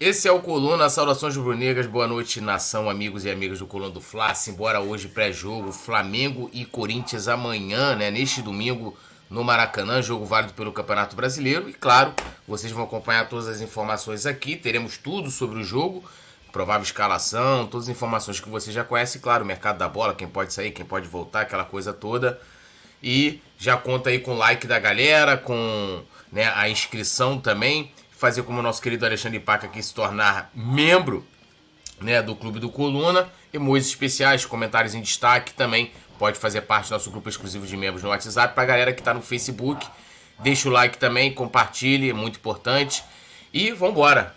Esse é o Coluna, saudações rubro-negras, boa noite nação, amigos e amigas do Coluna do Fla. Embora hoje pré-jogo, Flamengo e Corinthians amanhã, né, neste domingo no Maracanã, jogo válido pelo Campeonato Brasileiro. E claro, vocês vão acompanhar todas as informações aqui, teremos tudo sobre o jogo, provável escalação, todas as informações que você já conhece, claro, o mercado da bola, quem pode sair, quem pode voltar, aquela coisa toda. E já conta aí com o like da galera, com né, a inscrição também fazer como o nosso querido Alexandre Paca aqui se tornar membro né, do Clube do Coluna. Emojis especiais, comentários em destaque também. Pode fazer parte do nosso grupo exclusivo de membros no WhatsApp. Para a galera que está no Facebook, deixa o like também, compartilhe, é muito importante. E vambora.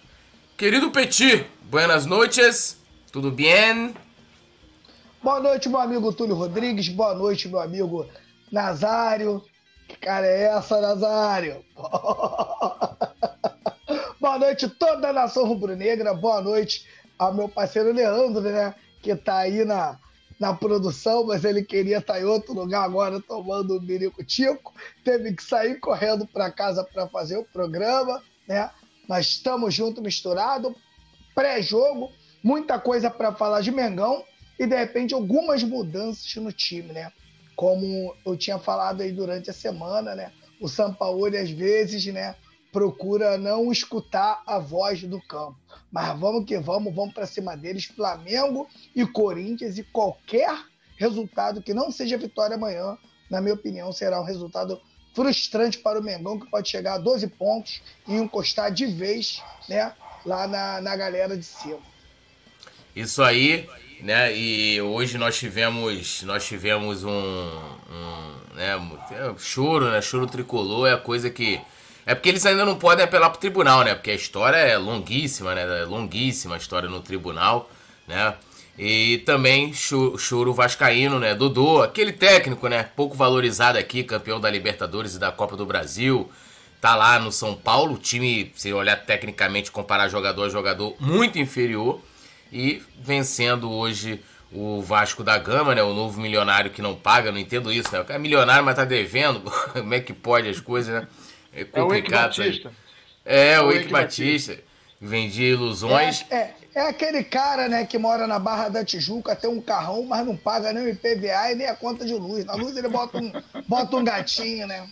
Querido Petit, buenas noites, tudo bem? Boa noite, meu amigo Túlio Rodrigues. Boa noite, meu amigo Nazário. Que cara é essa, Nazário? Boa noite toda a nação rubro-negra. Boa noite ao meu parceiro Leandro, né? Que tá aí na, na produção, mas ele queria estar tá em outro lugar agora tomando um mirico-tico. Teve que sair correndo para casa para fazer o programa, né? Mas estamos juntos, misturado. Pré-jogo, muita coisa para falar de Mengão e de repente algumas mudanças no time, né? Como eu tinha falado aí durante a semana, né? O Sampaoli às vezes, né? Procura não escutar a voz do campo. Mas vamos que vamos, vamos para cima deles. Flamengo e Corinthians e qualquer resultado que não seja vitória amanhã, na minha opinião, será um resultado frustrante para o Mengão, que pode chegar a 12 pontos e encostar de vez né, lá na, na galera de cima. Isso aí, né? E hoje nós tivemos, nós tivemos um, um né, choro, né? Choro tricolor é a coisa que é porque eles ainda não podem apelar pro tribunal, né? Porque a história é longuíssima, né? É longuíssima a história no tribunal, né? E também choro vascaíno, né? Dodô, aquele técnico, né? Pouco valorizado aqui, campeão da Libertadores e da Copa do Brasil. Tá lá no São Paulo, time, se olhar tecnicamente, comparar jogador a jogador, muito inferior. E vencendo hoje o Vasco da Gama, né? O novo milionário que não paga, não entendo isso, né? O cara é milionário, mas tá devendo. Como é que pode as coisas, né? É complicado. É o Eike Batista. É, o Eike Batista. Vendia ilusões. É, é, é, aquele cara, né, que mora na Barra da Tijuca, tem um carrão, mas não paga nem o IPVA e nem a conta de luz. Na luz ele bota um, bota um gatinho, né?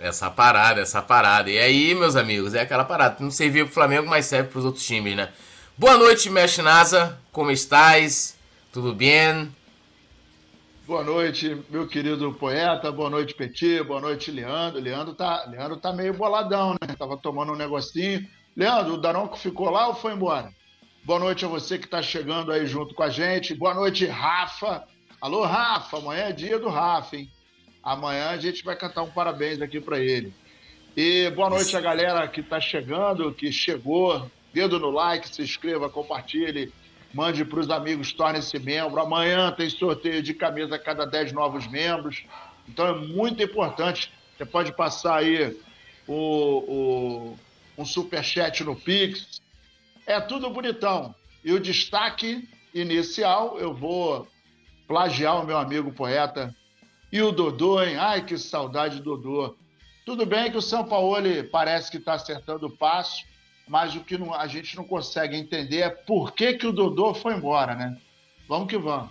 Essa parada, essa parada. E aí, meus amigos, é aquela parada. Não servia pro Flamengo, mas serve pros outros times, né? Boa noite, Mesh Nasa. Como estás? Tudo bem? Boa noite, meu querido poeta. Boa noite, Petit. Boa noite, Leandro. Leandro tá, Leandro tá meio boladão, né? Tava tomando um negocinho. Leandro, o Daronco ficou lá ou foi embora? Boa noite a você que está chegando aí junto com a gente. Boa noite, Rafa. Alô, Rafa. Amanhã é dia do Rafa, hein? Amanhã a gente vai cantar um parabéns aqui para ele. E boa noite a galera que está chegando, que chegou. Dedo no like, se inscreva, compartilhe mande para os amigos, torne-se membro. Amanhã tem sorteio de camisa a cada 10 novos membros. Então é muito importante. Você pode passar aí o, o, um superchat no Pix. É tudo bonitão. E o destaque inicial, eu vou plagiar o meu amigo poeta. E o Dodô, hein? Ai, que saudade do Dodô. Tudo bem que o São Paulo parece que está acertando o passo, mas o que não, a gente não consegue entender é por que, que o Dodô foi embora, né? Vamos que vamos.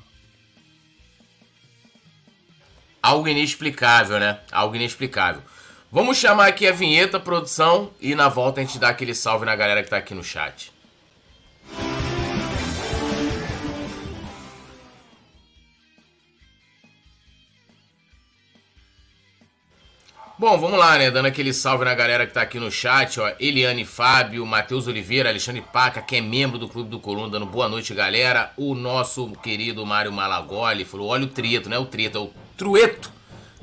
Algo inexplicável, né? Algo inexplicável. Vamos chamar aqui a vinheta, produção, e na volta a gente dá aquele salve na galera que tá aqui no chat. Bom, vamos lá, né? Dando aquele salve na galera que tá aqui no chat, ó. Eliane Fábio, Matheus Oliveira, Alexandre Paca, que é membro do Clube do Coluna, dando boa noite, galera. O nosso querido Mário Malagoli falou: olha o trieto, não é o trieto, é o trueto,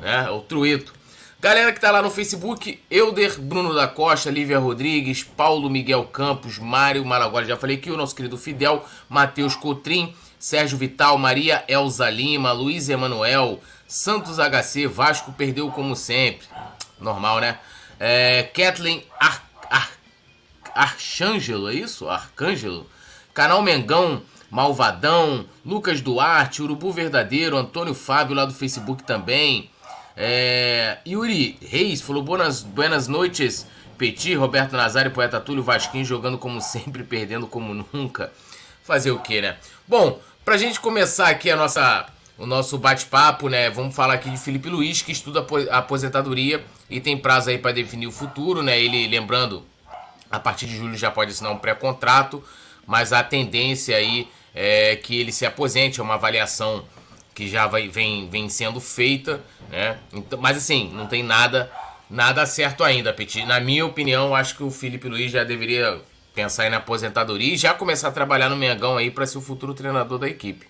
né? É o trueto. Galera que tá lá no Facebook, Euder Bruno da Costa, Lívia Rodrigues, Paulo Miguel Campos, Mário Malagoli, já falei aqui, o nosso querido Fidel, Matheus Cotrim, Sérgio Vital, Maria Elza Lima, Luiz Emanuel, Santos HC, Vasco perdeu como sempre. Normal, né? É, Kathleen Ar, Ar, Arcângelo, é isso? Arcângelo. Canal Mengão, Malvadão, Lucas Duarte, Urubu Verdadeiro, Antônio Fábio lá do Facebook também. É, Yuri Reis falou buenas, buenas noites, Petit, Roberto Nazário, Poeta Túlio, Vasquinho jogando como sempre, perdendo como nunca. Fazer o que, né? Bom, pra gente começar aqui a nossa, o nosso bate-papo, né? Vamos falar aqui de Felipe Luiz, que estuda aposentadoria e tem prazo aí para definir o futuro, né? Ele, lembrando, a partir de julho já pode assinar um pré-contrato, mas a tendência aí é que ele se aposente, é uma avaliação que já vai, vem, vem sendo feita, né? Então, mas assim, não tem nada nada certo ainda, Petit. Na minha opinião, acho que o Felipe Luiz já deveria pensar em aposentadoria e já começar a trabalhar no Mengão aí para ser o futuro treinador da equipe.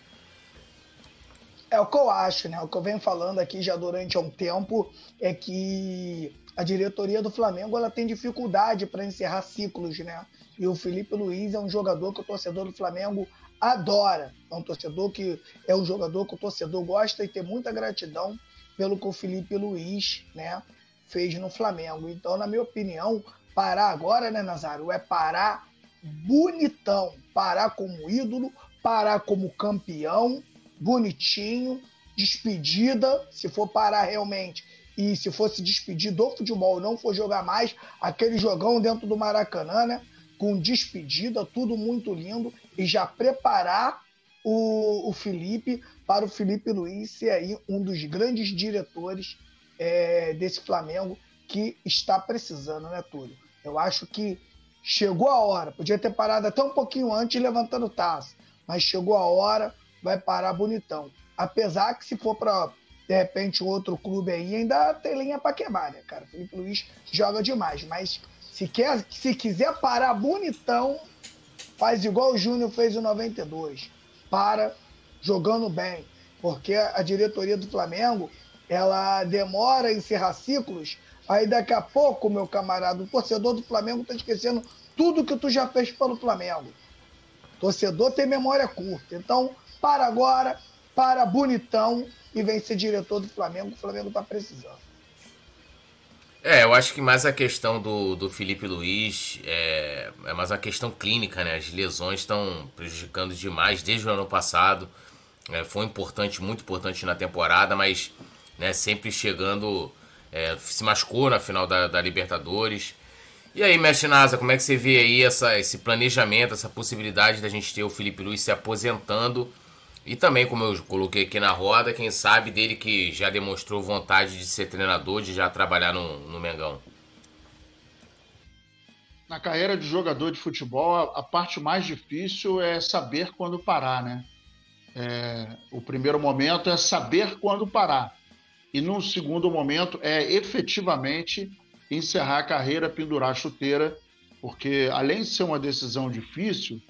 É o que eu acho, né? O que eu venho falando aqui já durante um tempo é que a diretoria do Flamengo ela tem dificuldade para encerrar ciclos, né? E o Felipe Luiz é um jogador que o torcedor do Flamengo adora. É um torcedor que é um jogador que o torcedor gosta e tem muita gratidão pelo que o Felipe Luiz, né, fez no Flamengo. Então, na minha opinião, parar agora, né, Nazário, é parar bonitão, parar como ídolo, parar como campeão, bonitinho, despedida, se for parar realmente e se fosse despedir do futebol, não for jogar mais aquele jogão dentro do Maracanã, né? Com despedida, tudo muito lindo, e já preparar o, o Felipe para o Felipe Luiz ser aí um dos grandes diretores é, desse Flamengo que está precisando, né, Túlio? Eu acho que chegou a hora, podia ter parado até um pouquinho antes levantando taça, mas chegou a hora, vai parar bonitão. Apesar que se for para de repente, outro clube aí ainda tem linha para queimar, né, cara? O Felipe Luiz joga demais, mas se, quer, se quiser parar bonitão, faz igual o Júnior fez em 92. Para jogando bem, porque a diretoria do Flamengo ela demora a encerrar ciclos, aí daqui a pouco, meu camarada, o torcedor do Flamengo tá esquecendo tudo que tu já fez pelo Flamengo. Torcedor tem memória curta. Então, para agora, para bonitão, e vem ser diretor do Flamengo, o Flamengo está precisando. É, eu acho que mais a questão do, do Felipe Luiz é, é mais a questão clínica, né? As lesões estão prejudicando demais desde o ano passado. É, foi importante, muito importante na temporada, mas né, sempre chegando. É, se machucou na final da, da Libertadores. E aí, Mestre Nasa, como é que você vê aí essa, esse planejamento, essa possibilidade da gente ter o Felipe Luiz se aposentando e também, como eu coloquei aqui na roda, quem sabe dele que já demonstrou vontade de ser treinador, de já trabalhar no, no Mengão. Na carreira de jogador de futebol, a parte mais difícil é saber quando parar, né? É, o primeiro momento é saber quando parar. E no segundo momento é efetivamente encerrar a carreira, pendurar a chuteira, porque além de ser uma decisão difícil,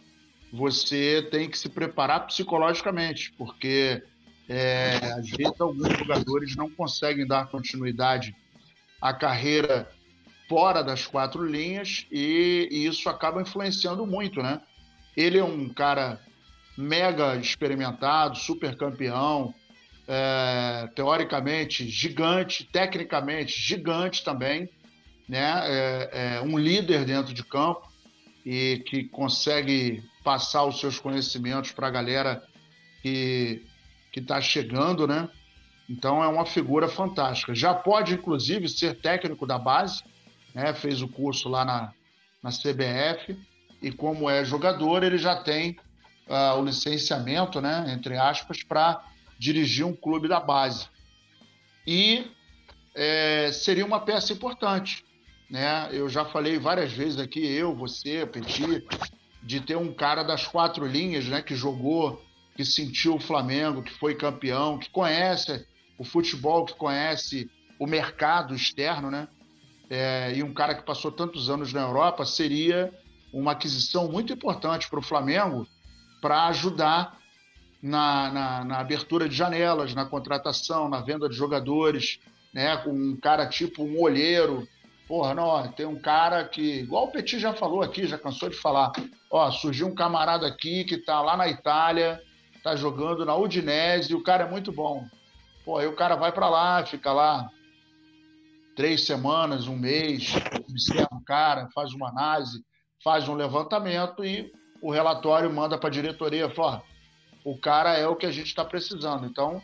você tem que se preparar psicologicamente, porque é, às vezes alguns jogadores não conseguem dar continuidade à carreira fora das quatro linhas e, e isso acaba influenciando muito, né? Ele é um cara mega experimentado, super campeão, é, teoricamente gigante, tecnicamente gigante também, né? É, é um líder dentro de campo e que consegue passar os seus conhecimentos para a galera que está chegando, né? Então é uma figura fantástica. Já pode, inclusive, ser técnico da base, né? fez o curso lá na, na CBF, e como é jogador, ele já tem uh, o licenciamento, né? entre aspas, para dirigir um clube da base. E é, seria uma peça importante. Né? Eu já falei várias vezes aqui, eu, você, Petit, de ter um cara das quatro linhas, né, que jogou, que sentiu o Flamengo, que foi campeão, que conhece o futebol, que conhece o mercado externo, né? É, e um cara que passou tantos anos na Europa seria uma aquisição muito importante para o Flamengo para ajudar na, na, na, abertura de janelas, na contratação, na venda de jogadores, né? Com um cara tipo um olheiro, Porra, não, tem um cara que, igual o Petit já falou aqui, já cansou de falar. Ó, surgiu um camarada aqui que tá lá na Itália, tá jogando na Udinese, e o cara é muito bom. Pô, aí o cara vai para lá, fica lá três semanas, um mês, observa o cara, faz uma análise, faz um levantamento e o relatório manda para a diretoria, fala, o cara é o que a gente está precisando. Então,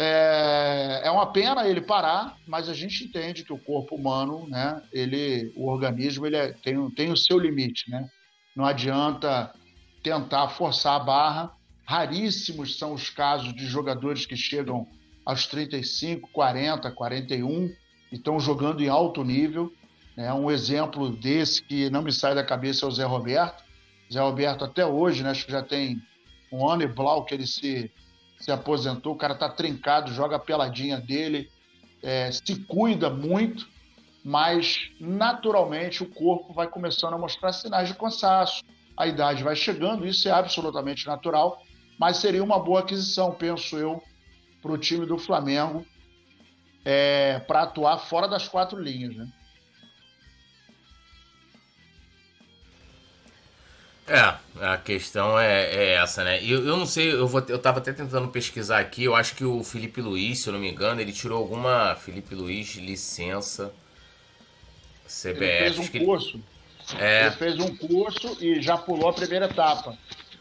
É, é uma pena ele parar, mas a gente entende que o corpo humano, né, ele, o organismo, ele é, tem, tem o seu limite, né? Não adianta tentar forçar a barra. Raríssimos são os casos de jogadores que chegam aos 35, 40, 41 e estão jogando em alto nível. Né? Um exemplo desse que não me sai da cabeça é o Zé Roberto. Zé Roberto até hoje, né, acho que já tem um ano e blau que ele se, se aposentou, o cara tá trincado, joga a peladinha dele, é, se cuida muito, mas naturalmente o corpo vai começando a mostrar sinais de cansaço, a idade vai chegando, isso é absolutamente natural, mas seria uma boa aquisição, penso eu, para o time do Flamengo é, para atuar fora das quatro linhas. Né? É, a questão é, é essa, né? Eu, eu não sei, eu, vou, eu tava até tentando pesquisar aqui, eu acho que o Felipe Luiz, se eu não me engano, ele tirou alguma. Felipe Luiz, licença. CBF. Ele fez um curso. Ele, é... ele fez um curso e já pulou a primeira etapa.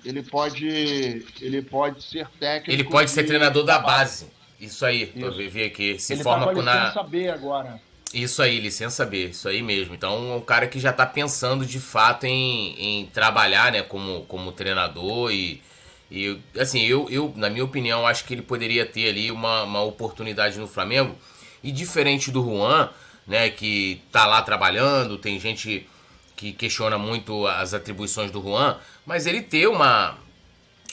Ele pode, ele pode ser técnico. Ele pode ser treinador da base. Isso aí, Isso. eu vi aqui. Se ele forma tá na. B agora. Isso aí, licença B, isso aí mesmo. Então, um cara que já está pensando de fato em, em trabalhar né, como, como treinador e, e assim, eu, eu, na minha opinião, acho que ele poderia ter ali uma, uma oportunidade no Flamengo. E diferente do Juan, né, que tá lá trabalhando, tem gente que questiona muito as atribuições do Juan, mas ele ter uma,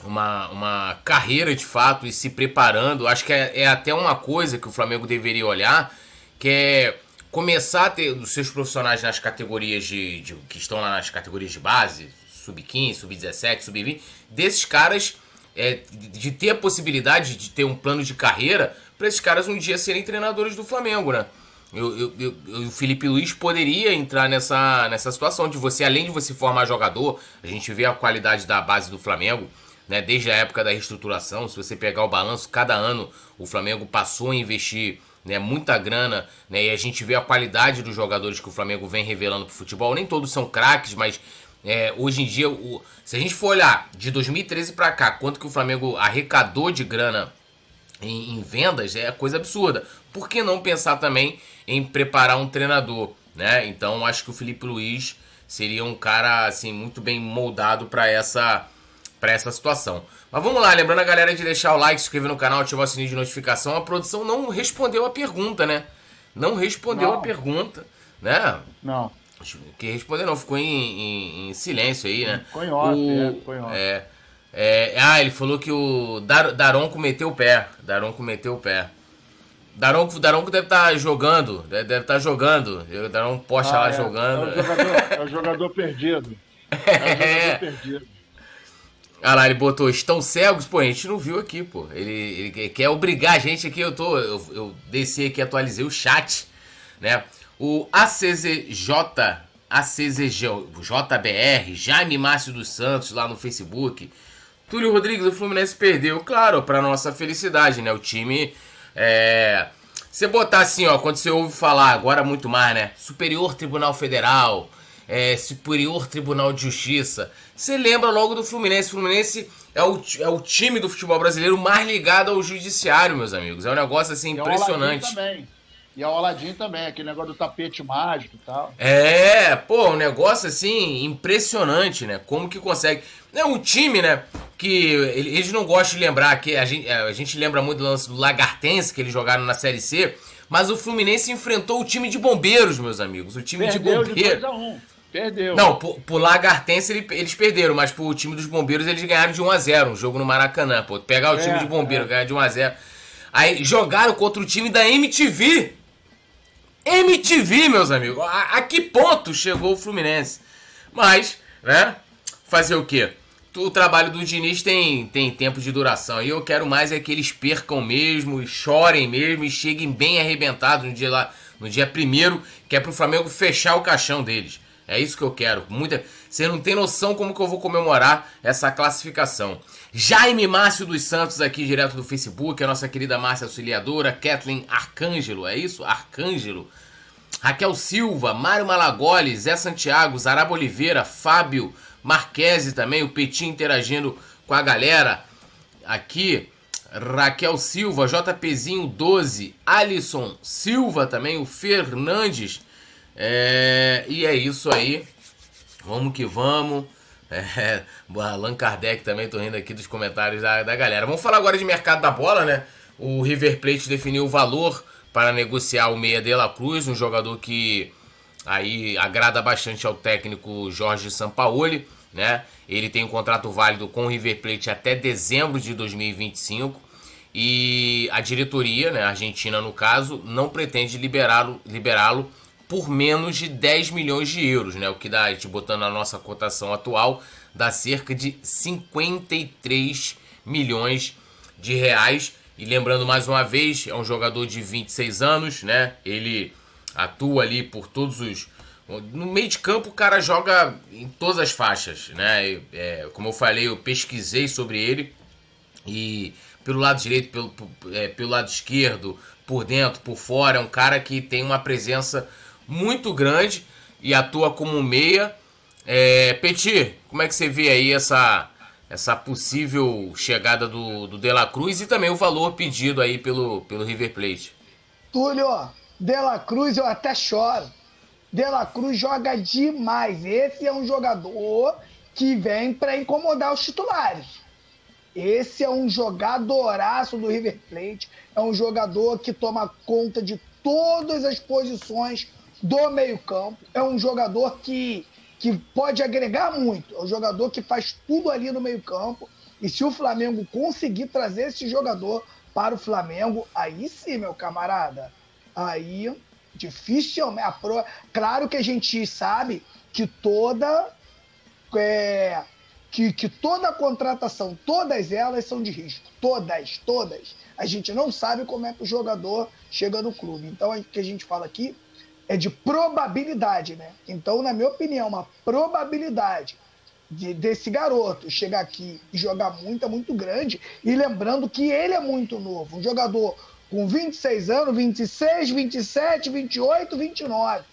uma, uma carreira de fato e se preparando, acho que é, é até uma coisa que o Flamengo deveria olhar, que é começar a ter os seus profissionais nas categorias de, de que estão lá nas categorias de base, sub-15, sub-17, sub-20, desses caras é, de ter a possibilidade de ter um plano de carreira para esses caras um dia serem treinadores do Flamengo, né? Eu, eu, eu, o Felipe Luiz poderia entrar nessa, nessa situação de você, além de você formar jogador, a gente vê a qualidade da base do Flamengo, né? Desde a época da reestruturação, se você pegar o balanço, cada ano o Flamengo passou a investir né, muita grana, né, e a gente vê a qualidade dos jogadores que o Flamengo vem revelando pro futebol. Nem todos são craques, mas é, hoje em dia, o, se a gente for olhar de 2013 para cá, quanto que o Flamengo arrecadou de grana em, em, vendas, é coisa absurda. Por que não pensar também em preparar um treinador, né? Então, acho que o Felipe Luiz seria um cara assim muito bem moldado para essa para essa situação. Mas vamos lá, lembrando a galera de deixar o like, se inscrever no canal, ativar o sininho de notificação. A produção não respondeu a pergunta, né? Não respondeu não. a pergunta, né? Não. Que responder não, ficou em, em, em silêncio aí, né? Ficou em off, o, é, ficou em off. É, é, ah, ele falou que o Dar, Daronco meteu o pé. Daronco meteu o pé. Daronco, Daronco deve estar tá jogando, deve, estar tá jogando. Daronco posta ah, lá é. jogando. É o jogador, é o jogador perdido. É o jogador é. perdido. Ah lá, ele botou, estão cegos? Pô, a gente não viu aqui, pô. Ele, ele quer obrigar a gente aqui, eu tô. Eu, eu desci aqui, atualizei o chat, né? O ACZJ, ACZJBR, Jaime Márcio dos Santos lá no Facebook. Túlio Rodrigues, o Fluminense perdeu, claro, para nossa felicidade, né? O time. É. Você botar assim, ó, quando você ouve falar, agora muito mais, né? Superior Tribunal Federal, é, Superior Tribunal de Justiça. Você lembra logo do Fluminense. O Fluminense é o, é o time do futebol brasileiro mais ligado ao judiciário, meus amigos. É um negócio assim impressionante. também. E ao Aladim também, aquele negócio do tapete mágico e tal. É, pô, um negócio assim impressionante, né? Como que consegue. É um time, né? Que eles não gostam de lembrar, que a gente, a gente lembra muito do lance do Lagartense, que eles jogaram na Série C. Mas o Fluminense enfrentou o time de bombeiros, meus amigos. O time Perdeu de bombeiros. De Perdeu. Não, pro, pro Lagartense eles perderam, mas pro time dos bombeiros eles ganharam de 1x0, um jogo no Maracanã, pô. Pegar o time é, de bombeiro, é. ganhar de 1x0. Aí jogaram contra o time da MTV. MTV, meus amigos. A, a, que ponto chegou o Fluminense? Mas, né? Fazer o quê? O trabalho do Diniz tem, tem tempo de duração. E eu quero mais é que eles percam mesmo, chorem mesmo e cheguem bem arrebentados no dia lá, no dia primeiro, que é pro Flamengo fechar o caixão deles. É isso que eu quero. Muita... Você não tem noção como que eu vou comemorar essa classificação. Jaime Márcio dos Santos aqui direto do Facebook, a nossa querida Márcia Auxiliadora, Kathleen Arcângelo, é isso? Arcângelo. Raquel Silva, Mário Malagoli, Zé Santiago, Zaraba Oliveira, Fábio Marquese também, o Petinho interagindo com a galera aqui. Raquel Silva, JPzinho 12, Alisson Silva também, o Fernandes. É, e é isso aí. Vamos que vamos. É, Allan Kardec também, tô rindo aqui dos comentários da, da galera. Vamos falar agora de mercado da bola, né? O River Plate definiu o valor para negociar o meia de la Cruz, um jogador que aí agrada bastante ao técnico Jorge Sampaoli, né? Ele tem um contrato válido com o River Plate até dezembro de 2025 e a diretoria, né, a Argentina no caso, não pretende liberá-lo liberá-lo por menos de 10 milhões de euros, né? O que dá, a gente botando a nossa cotação atual, dá cerca de 53 milhões de reais. E lembrando mais uma vez, é um jogador de 26 anos, né? Ele atua ali por todos os. No meio de campo, o cara joga em todas as faixas, né? É, como eu falei, eu pesquisei sobre ele e pelo lado direito, pelo, é, pelo lado esquerdo, por dentro, por fora, é um cara que tem uma presença muito grande e atua como meia. É, como é que você vê aí essa, essa possível chegada do, do De La Cruz e também o valor pedido aí pelo, pelo River Plate? Túlio, De La Cruz eu até choro. De La Cruz joga demais. Esse é um jogador que vem para incomodar os titulares. Esse é um jogadoraço do River Plate. É um jogador que toma conta de todas as posições do meio-campo. É um jogador que, que pode agregar muito. É um jogador que faz tudo ali no meio-campo. E se o Flamengo conseguir trazer esse jogador para o Flamengo, aí sim, meu camarada. Aí dificilmente. Claro que a gente sabe que toda. É, que, que toda contratação, todas elas são de risco. Todas, todas. A gente não sabe como é que o jogador chega no clube. Então, o que a gente fala aqui é de probabilidade, né? Então, na minha opinião, uma probabilidade de, desse garoto chegar aqui e jogar muito é muito grande. E lembrando que ele é muito novo. Um jogador com 26 anos, 26, 27, 28, 29.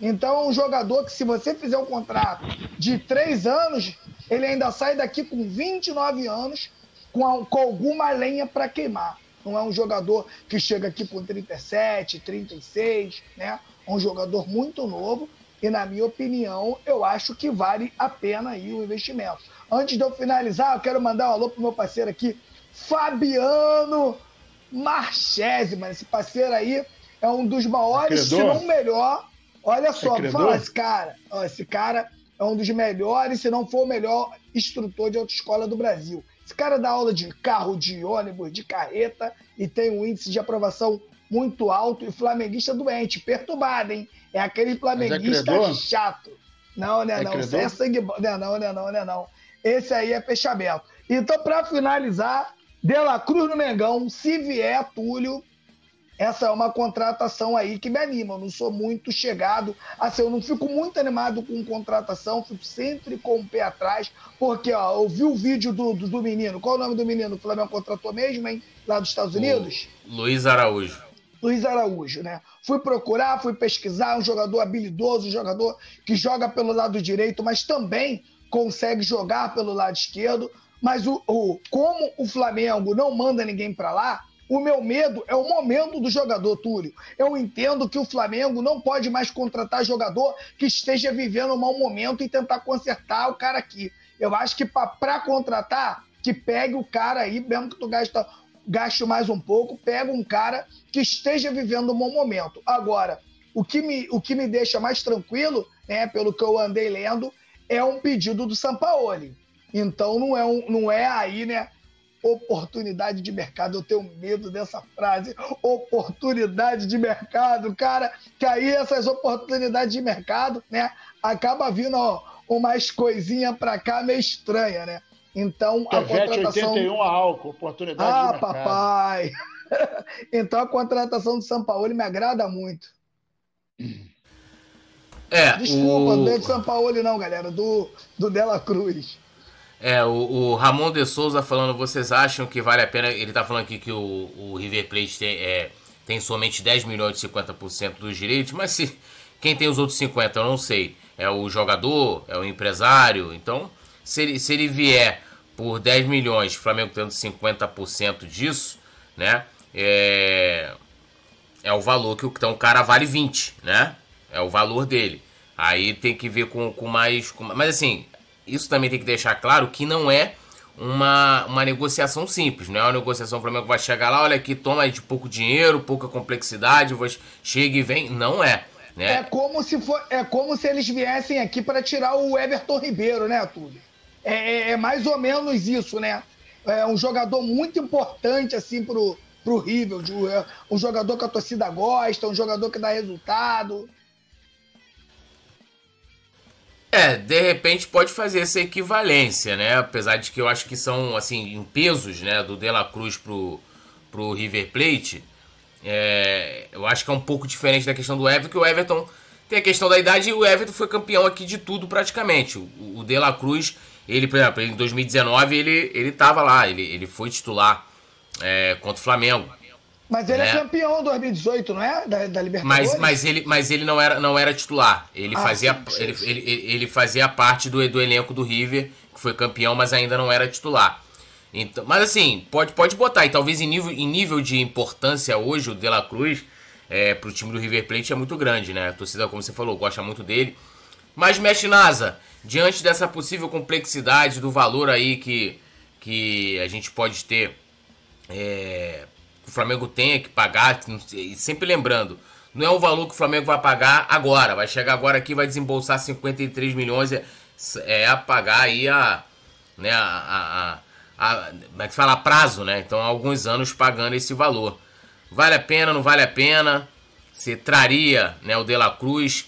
Então, é um jogador que, se você fizer um contrato de três anos, ele ainda sai daqui com 29 anos, com, a, com alguma lenha para queimar. Não é um jogador que chega aqui com 37, 36, né? Um jogador muito novo e, na minha opinião, eu acho que vale a pena aí o investimento. Antes de eu finalizar, eu quero mandar um alô pro meu parceiro aqui, Fabiano Marchese, mano. Esse parceiro aí é um dos maiores, se não melhor. Olha só, fala esse cara. Ó, esse cara é um dos melhores, se não for o melhor instrutor de autoescola do Brasil. Esse cara dá aula de carro, de ônibus, de carreta e tem um índice de aprovação muito alto e flamenguista doente, perturbado, hein? É aquele flamenguista é chato. Não, né, é não. Isso é sangue bom. Não, não, não, não, não, não. Esse aí é fechamento. Então, para finalizar, De La Cruz no Mengão, se vier, Túlio, essa é uma contratação aí que me anima. Eu não sou muito chegado, assim, eu não fico muito animado com contratação, fico sempre com o pé atrás, porque, ó, eu vi o vídeo do, do, do menino. Qual é o nome do menino? O Flamengo contratou mesmo, hein? Lá dos Estados Unidos? O Luiz Araújo. Luiz Araújo, né? Fui procurar, fui pesquisar, um jogador habilidoso, um jogador que joga pelo lado direito, mas também consegue jogar pelo lado esquerdo. Mas o, o como o Flamengo não manda ninguém para lá, o meu medo é o momento do jogador, Túlio. Eu entendo que o Flamengo não pode mais contratar jogador que esteja vivendo um mau momento e tentar consertar o cara aqui. Eu acho que para contratar, que pegue o cara aí, mesmo que tu gasta gaste mais um pouco, pega um cara que esteja vivendo um bom momento. Agora, o que me, o que me deixa mais tranquilo, né, pelo que eu andei lendo, é um pedido do Sampaoli. Então não é, um, não é aí, né, oportunidade de mercado. Eu tenho medo dessa frase, oportunidade de mercado, cara, que aí essas oportunidades de mercado, né, acaba vindo ó, umas coisinhas para cá meio estranha, né? Então, a contratação... 81 a álcool, oportunidade Ah, papai! então, a contratação do São Paulo me agrada muito. É, Desculpa, o... não é do São Paulo não, galera, do, do Dela Cruz. É, o, o, Ramon de Souza falando, vocês acham que vale a pena... Ele tá falando aqui que o, o River Plate tem, é, tem somente 10 milhões de 50% dos direitos, mas se quem tem os outros 50, eu não sei. É o jogador, é o empresário, então se ele, se ele vier por 10 milhões, o Flamengo tendo 50% disso, né? É, é o valor que então, o cara vale 20, né? É o valor dele. Aí tem que ver com, com mais. Com, mas assim, isso também tem que deixar claro que não é uma, uma negociação simples, não é uma negociação, o Flamengo vai chegar lá, olha aqui, toma de pouco dinheiro, pouca complexidade, chega e vem, não é. Né? É como se for, é como se eles viessem aqui para tirar o Everton Ribeiro, né, Túlio? É, é, é, mais ou menos isso, né? É um jogador muito importante assim pro, pro River, é um jogador que a torcida gosta, um jogador que dá resultado. É, de repente pode fazer essa equivalência, né? Apesar de que eu acho que são, assim, em pesos, né? Do De La Cruz pro, pro River Plate. É, eu acho que é um pouco diferente da questão do Everton, que o Everton tem a questão da idade e o Everton foi campeão aqui de tudo praticamente. O, o De La Cruz, ele, por exemplo, em 2019 ele, ele tava lá, ele, ele foi titular é, contra o Flamengo. Mas ele é, é campeão 2018, não é? Da, da Libertadores? Mas, mas, ele, mas ele não era, não era titular. Ele, ah, fazia, sim, sim, ele, sim. Ele, ele, ele, fazia parte do, do elenco do River, que foi campeão, mas ainda não era titular. Então, mas assim, pode, pode botar. E talvez em nível, em nível de importância hoje, o De La Cruz, é, pro time do River Plate, é muito grande, né? A torcida, como você falou, gosta muito dele. Mas, Mestre Nasa, diante dessa possível complexidade do valor aí que, que a gente pode ter é, o Flamengo tenha que pagar, sempre lembrando, não é o valor que o Flamengo vai pagar agora, vai chegar agora aqui vai desembolsar 53 milhões, é, é a pagar aí a, né, a, a, a, a como é que fala, a prazo, né? Então, há alguns anos pagando esse valor. Vale a pena, não vale a pena? Você traria né, o De La Cruz?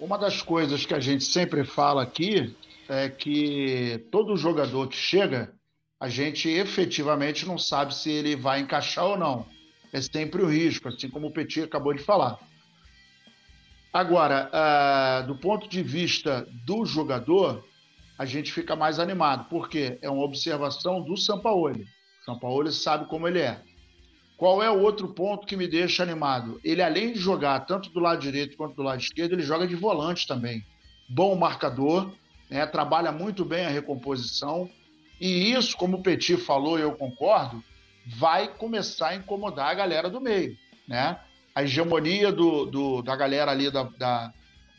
Uma das coisas que a gente sempre fala aqui é que todo jogador que chega, a gente efetivamente não sabe se ele vai encaixar ou não. É sempre o risco, assim como o Petit acabou de falar. Agora, uh, do ponto de vista do jogador, a gente fica mais animado, porque é uma observação do Sampaoli. Sampaoli sabe como ele é. Qual é o outro ponto que me deixa animado? Ele, além de jogar tanto do lado direito quanto do lado esquerdo, ele joga de volante também. Bom marcador, né? trabalha muito bem a recomposição e isso, como o Petit falou eu concordo, vai começar a incomodar a galera do meio. Né? A hegemonia do, do da galera ali da, da,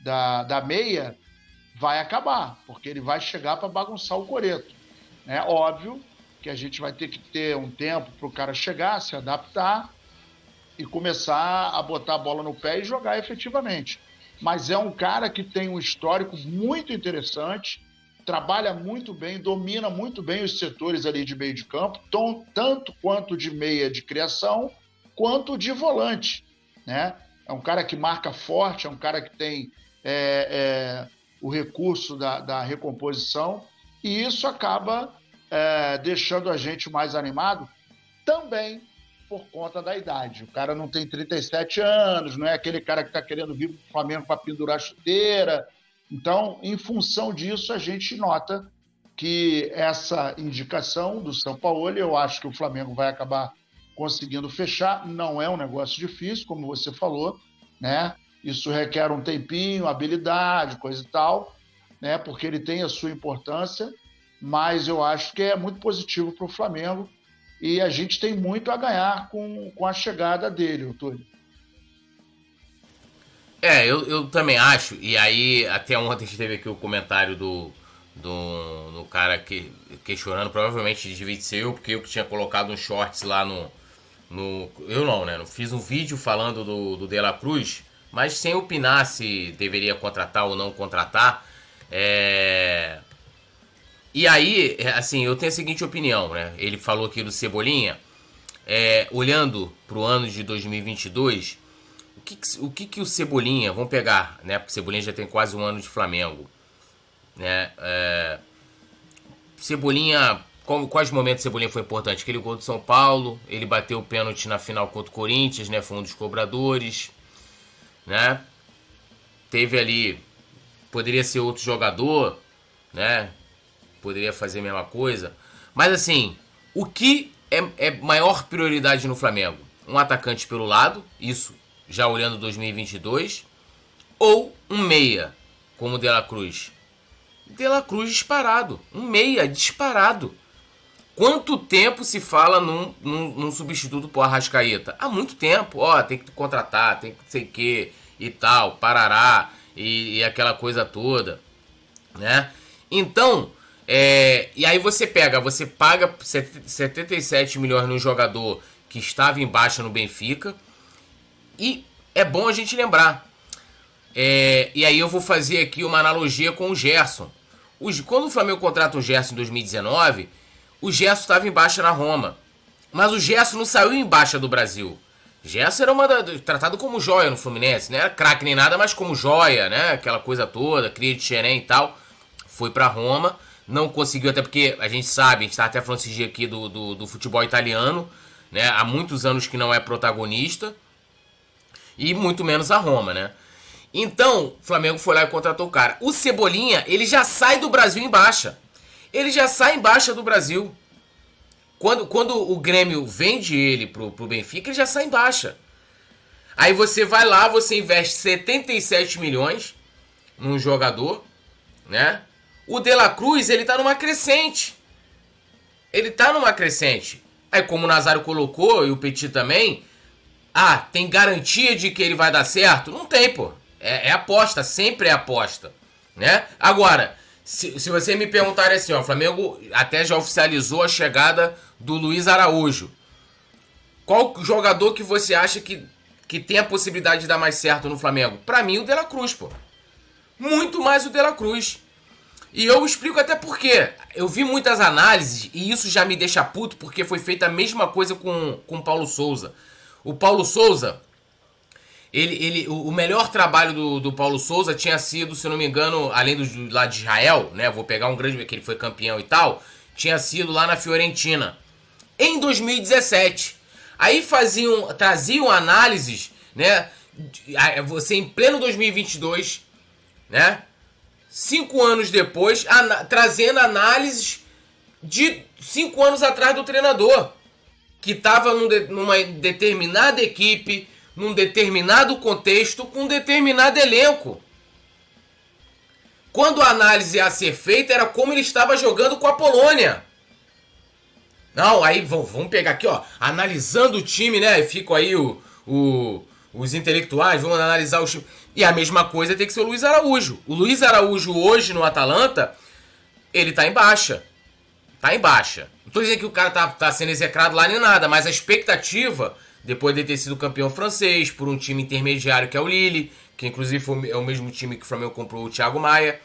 da, da, meia vai acabar, porque ele vai chegar para bagunçar o coreto. É óbvio que a gente vai ter que ter um tempo para o cara chegar, se adaptar e começar a botar a bola no pé e jogar efetivamente. Mas é um cara que tem um histórico muito interessante, trabalha muito bem, domina muito bem os setores ali de meio de campo, tanto quanto de meia de criação, quanto de volante. Né? É um cara que marca forte, é um cara que tem é, é, o recurso da, da, recomposição, e isso acaba é, deixando a gente mais animado também por conta da idade. O cara não tem 37 anos, não é aquele cara que está querendo vir para o Flamengo para pendurar chuteira, então, em função disso, a gente nota que essa indicação do São Paulo, eu acho que o Flamengo vai acabar conseguindo fechar. Não é um negócio difícil, como você falou, né? Isso requer um tempinho, habilidade, coisa e tal, né? Porque ele tem a sua importância, mas eu acho que é muito positivo para o Flamengo e a gente tem muito a ganhar com, com a chegada dele, Túlio. É, eu, eu também acho, e aí até ontem a gente teve aqui o comentário do, do, do cara que, questionando, provavelmente devia ser eu, porque eu que tinha colocado um shorts lá no, no. Eu não, né? Eu fiz um vídeo falando do, do De La Cruz, mas sem opinar se deveria contratar ou não contratar. É... E aí, assim, eu tenho a seguinte opinião, né? Ele falou aqui do Cebolinha, é, olhando para o ano de 2022 o que, o que, que o Cebolinha, vamos pegar, né? Porque o Cebolinha já tem quase um ano de Flamengo, né? É, Cebolinha, como, quais momentos Cebolinha foi importante? Aquele gol do São Paulo, ele bateu o pênalti na final contra o Corinthians, né? Foi um dos cobradores, né? Teve ali, poderia ser outro jogador, né? Poderia fazer a mesma coisa. Mas assim, o que é, é maior prioridade no Flamengo? Um atacante pelo lado, isso já olhando 2022, ou um meia, como o De La Cruz? De La Cruz disparado. Um meia disparado. Quanto tempo se fala num, num, num substituto pro Arrascaeta? Há muito tempo. Ó, tem que contratar, tem que sei que e tal, parará e, e, aquela coisa toda, né? Então, é, e aí você pega, você paga 77 milhões no jogador que estava em baixa no Benfica e é bom a gente lembrar. É, e aí eu vou fazer aqui uma analogia com o Gerson. quando o Flamengo contrata o Gerson em 2019, o Gerson estava em baixa na Roma. Mas o Gerson não saiu em baixa do Brasil. Gerson era uma da, tratado como joia no Fluminense, não era craque nem nada, mas como joia, né? Aquela coisa toda, cria de xerém e tal. Foi para Roma, não conseguiu, até porque a gente sabe, a gente tá até falando esse dia aqui do, do, do futebol italiano, né? Há muitos anos que não é protagonista e muito menos a Roma, né? Então, o Flamengo foi lá e contratou o cara. O Cebolinha, ele já sai do Brasil em baixa. Ele já sai em baixa do Brasil. Quando, quando o Grêmio vende ele pro, pro Benfica, ele já sai em baixa. Aí você vai lá, você investe 77 milhões num jogador, né? O De La Cruz, ele tá numa crescente. Ele tá numa crescente. Aí como o Nazário colocou e o Petit também, ah, tem garantia de que ele vai dar certo? Não tem, pô. É, é aposta, sempre é aposta. Né? Agora, se, se você me perguntar assim, ó, o Flamengo até já oficializou a chegada do Luiz Araújo. Qual jogador que você acha que, que tem a possibilidade de dar mais certo no Flamengo? Para mim, o De La Cruz, pô. Muito mais o De La Cruz. E eu explico até por quê. Eu vi muitas análises e isso já me deixa puto porque foi feita a mesma coisa com o Paulo Souza. O Paulo Souza, ele, ele, o melhor trabalho do, do Paulo Souza tinha sido, se não me engano, além do lá de Israel, né? Vou pegar um grande que ele foi campeão e tal, tinha sido lá na Fiorentina em 2017. Aí faziam, traziam análises, né? Você em pleno 2022, né? Cinco anos depois, trazendo análises de cinco anos atrás do treinador que estava num de, numa determinada equipe, num determinado contexto, com um determinado elenco. Quando a análise a ser feita era como ele estava jogando com a Polônia. Não, aí vamos pegar aqui, ó, analisando o time, né? Fico aí o, o, os intelectuais, vamos analisar o time. E a mesma coisa tem que ser o Luiz Araújo. O Luiz Araújo hoje no Atalanta, ele tá em baixa. Tá em baixa. Não tô dizendo que o cara tá, tá sendo execrado lá nem nada, mas a expectativa, depois de ter sido campeão francês, por um time intermediário que é o Lille, que inclusive foi, é o mesmo time que o Flamengo comprou o Thiago Maia.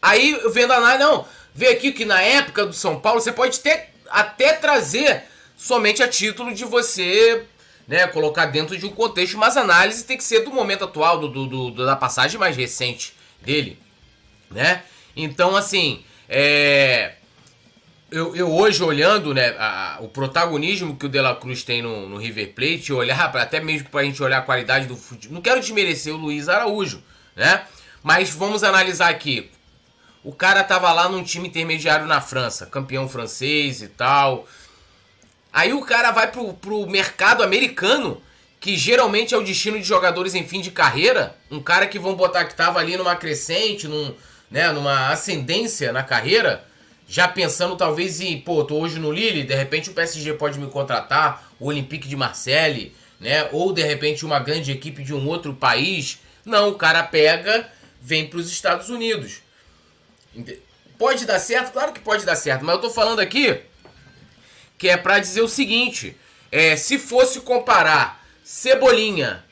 Aí vendo a análise, não, vê aqui que na época do São Paulo você pode ter, até trazer somente a título de você né, colocar dentro de um contexto, mas a análise tem que ser do momento atual, do, do, do da passagem mais recente dele, né? Então, assim, é eu, eu hoje olhando né, a, o protagonismo que o De La Cruz tem no, no River Plate, olhar para até mesmo para a gente olhar a qualidade do futebol. Não quero desmerecer o Luiz Araújo, né? Mas vamos analisar aqui. O cara tava lá num time intermediário na França, campeão francês e tal. Aí o cara vai pro, pro mercado americano, que geralmente é o destino de jogadores em fim de carreira. Um cara que vão botar que tava ali numa crescente, num, né, numa ascendência na carreira já pensando talvez em, pô, tô hoje no Lille, de repente o PSG pode me contratar, o Olympique de Marseille, né? Ou de repente uma grande equipe de um outro país. Não, o cara pega, vem para os Estados Unidos. Pode dar certo? Claro que pode dar certo, mas eu tô falando aqui que é para dizer o seguinte, é, se fosse comparar Cebolinha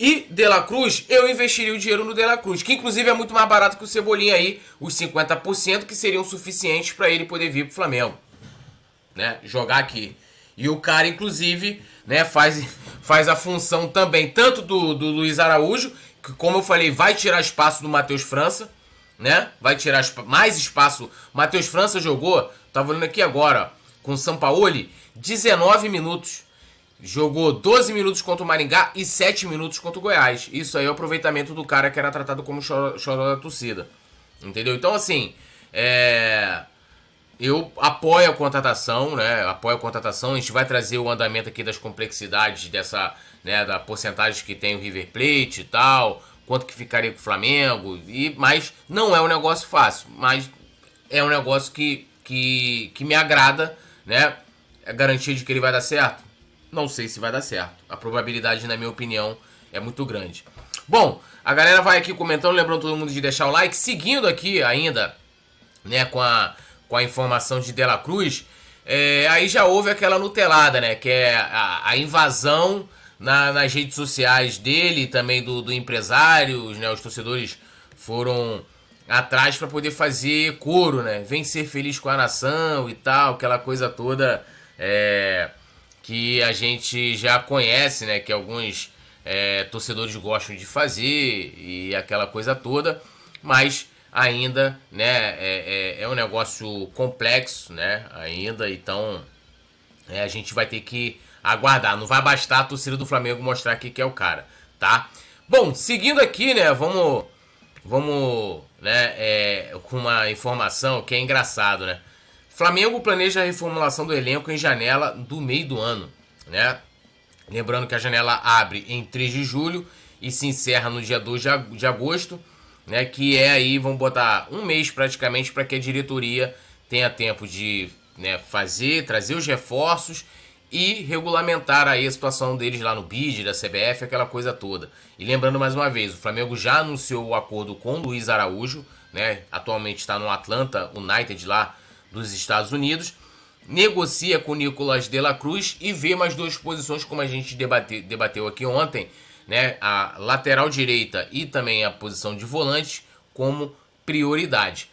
e De La Cruz, eu investiria o dinheiro no De La Cruz, que inclusive é muito mais barato que o Cebolinha aí, os 50% que seriam suficientes para ele poder vir pro Flamengo, né? Jogar aqui. E o cara, inclusive, né, faz, faz a função também, tanto do, do Luiz Araújo, que como eu falei, vai tirar espaço do Matheus França, né? Vai tirar mais espaço. Matheus França jogou, tava olhando aqui agora, ó, com o Sampaoli, 19 minutos. Jogou 12 minutos contra o Maringá e 7 minutos contra o Goiás. Isso aí é o aproveitamento do cara que era tratado como choró da torcida. Entendeu? Então, assim, é... eu apoio a contratação, né? Apoio a contratação. A gente vai trazer o andamento aqui das complexidades dessa, né? Da porcentagem que tem o River Plate e tal. quanto que ficaria com o Flamengo, e, mas não é um negócio fácil, mas é um negócio que, que, que me agrada, né? É garantia de que ele vai dar certo? Não sei se vai dar certo. A probabilidade, na minha opinião, é muito grande. Bom, a galera vai aqui comentando, lembrando todo mundo de deixar o like, seguindo aqui ainda, né, com a, com a informação de Dela Cruz, é, aí já houve aquela nutelada, né, que é a, a invasão na, nas redes sociais dele, também do, do empresário, né, os torcedores foram atrás para poder fazer coro, né, vem ser feliz com a nação e tal, aquela coisa toda é, que a gente já conhece, né, que alguns é, torcedores gostam de fazer e aquela coisa toda, mas ainda né, é, é, é um negócio complexo né, ainda, então é, a gente vai ter que aguardar. Não vai bastar a torcida do Flamengo mostrar aqui que é o cara, tá? Bom, seguindo aqui, né, vamos, vamos né, é, com uma informação que é engraçado, né? Flamengo planeja a reformulação do elenco em janela do meio do ano, né? Lembrando que a janela abre em 3 de julho e se encerra no dia 2 de agosto, né? Que é aí, vamos botar um mês praticamente para que a diretoria tenha tempo de né, fazer, trazer os reforços e regulamentar aí a situação deles lá no BID, da CBF, aquela coisa toda. E lembrando mais uma vez, o Flamengo já anunciou o acordo com o Luiz Araújo, né? Atualmente está no Atlanta United lá dos Estados Unidos negocia com Nicolas de la Cruz e vê mais duas posições, como a gente debate, debateu aqui ontem, né? A lateral direita e também a posição de volante como prioridade.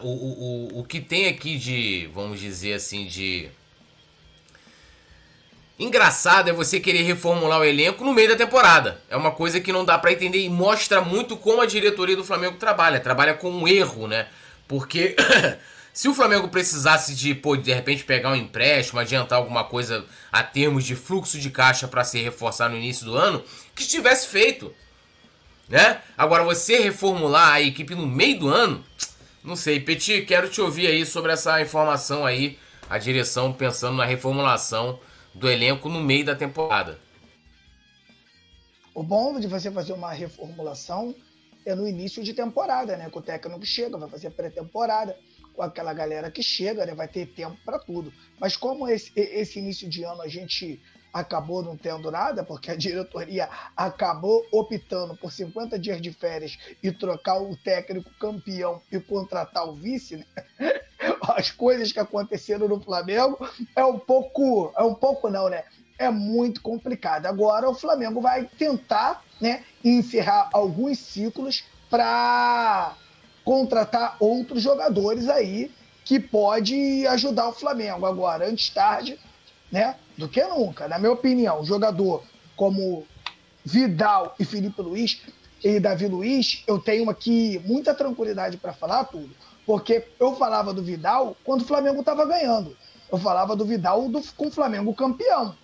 O, o, o, o que tem aqui de, vamos dizer assim, de. Engraçado é você querer reformular o elenco no meio da temporada. É uma coisa que não dá para entender e mostra muito como a diretoria do Flamengo trabalha. Trabalha com um erro, né? Porque Se o Flamengo precisasse de, pô, de repente pegar um empréstimo, adiantar alguma coisa a termos de fluxo de caixa para se reforçar no início do ano, que tivesse feito. Né? Agora você reformular a equipe no meio do ano, não sei, Petit, quero te ouvir aí sobre essa informação aí, a direção pensando na reformulação do elenco no meio da temporada. O bom de você fazer uma reformulação é no início de temporada, né? Que o técnico chega, vai fazer pré-temporada com aquela galera que chega, né, vai ter tempo para tudo. Mas como esse, esse início de ano a gente acabou não tendo nada, porque a diretoria acabou optando por 50 dias de férias e trocar o técnico campeão e contratar o vice, né? as coisas que aconteceram no Flamengo é um pouco, é um pouco não, né? É muito complicado. Agora o Flamengo vai tentar, né, encerrar alguns ciclos para contratar outros jogadores aí que pode ajudar o Flamengo. Agora, antes tarde, né, do que nunca. Na minha opinião, jogador como Vidal e Felipe Luiz e Davi Luiz, eu tenho aqui muita tranquilidade para falar tudo, porque eu falava do Vidal quando o Flamengo estava ganhando. Eu falava do Vidal do, com o Flamengo campeão.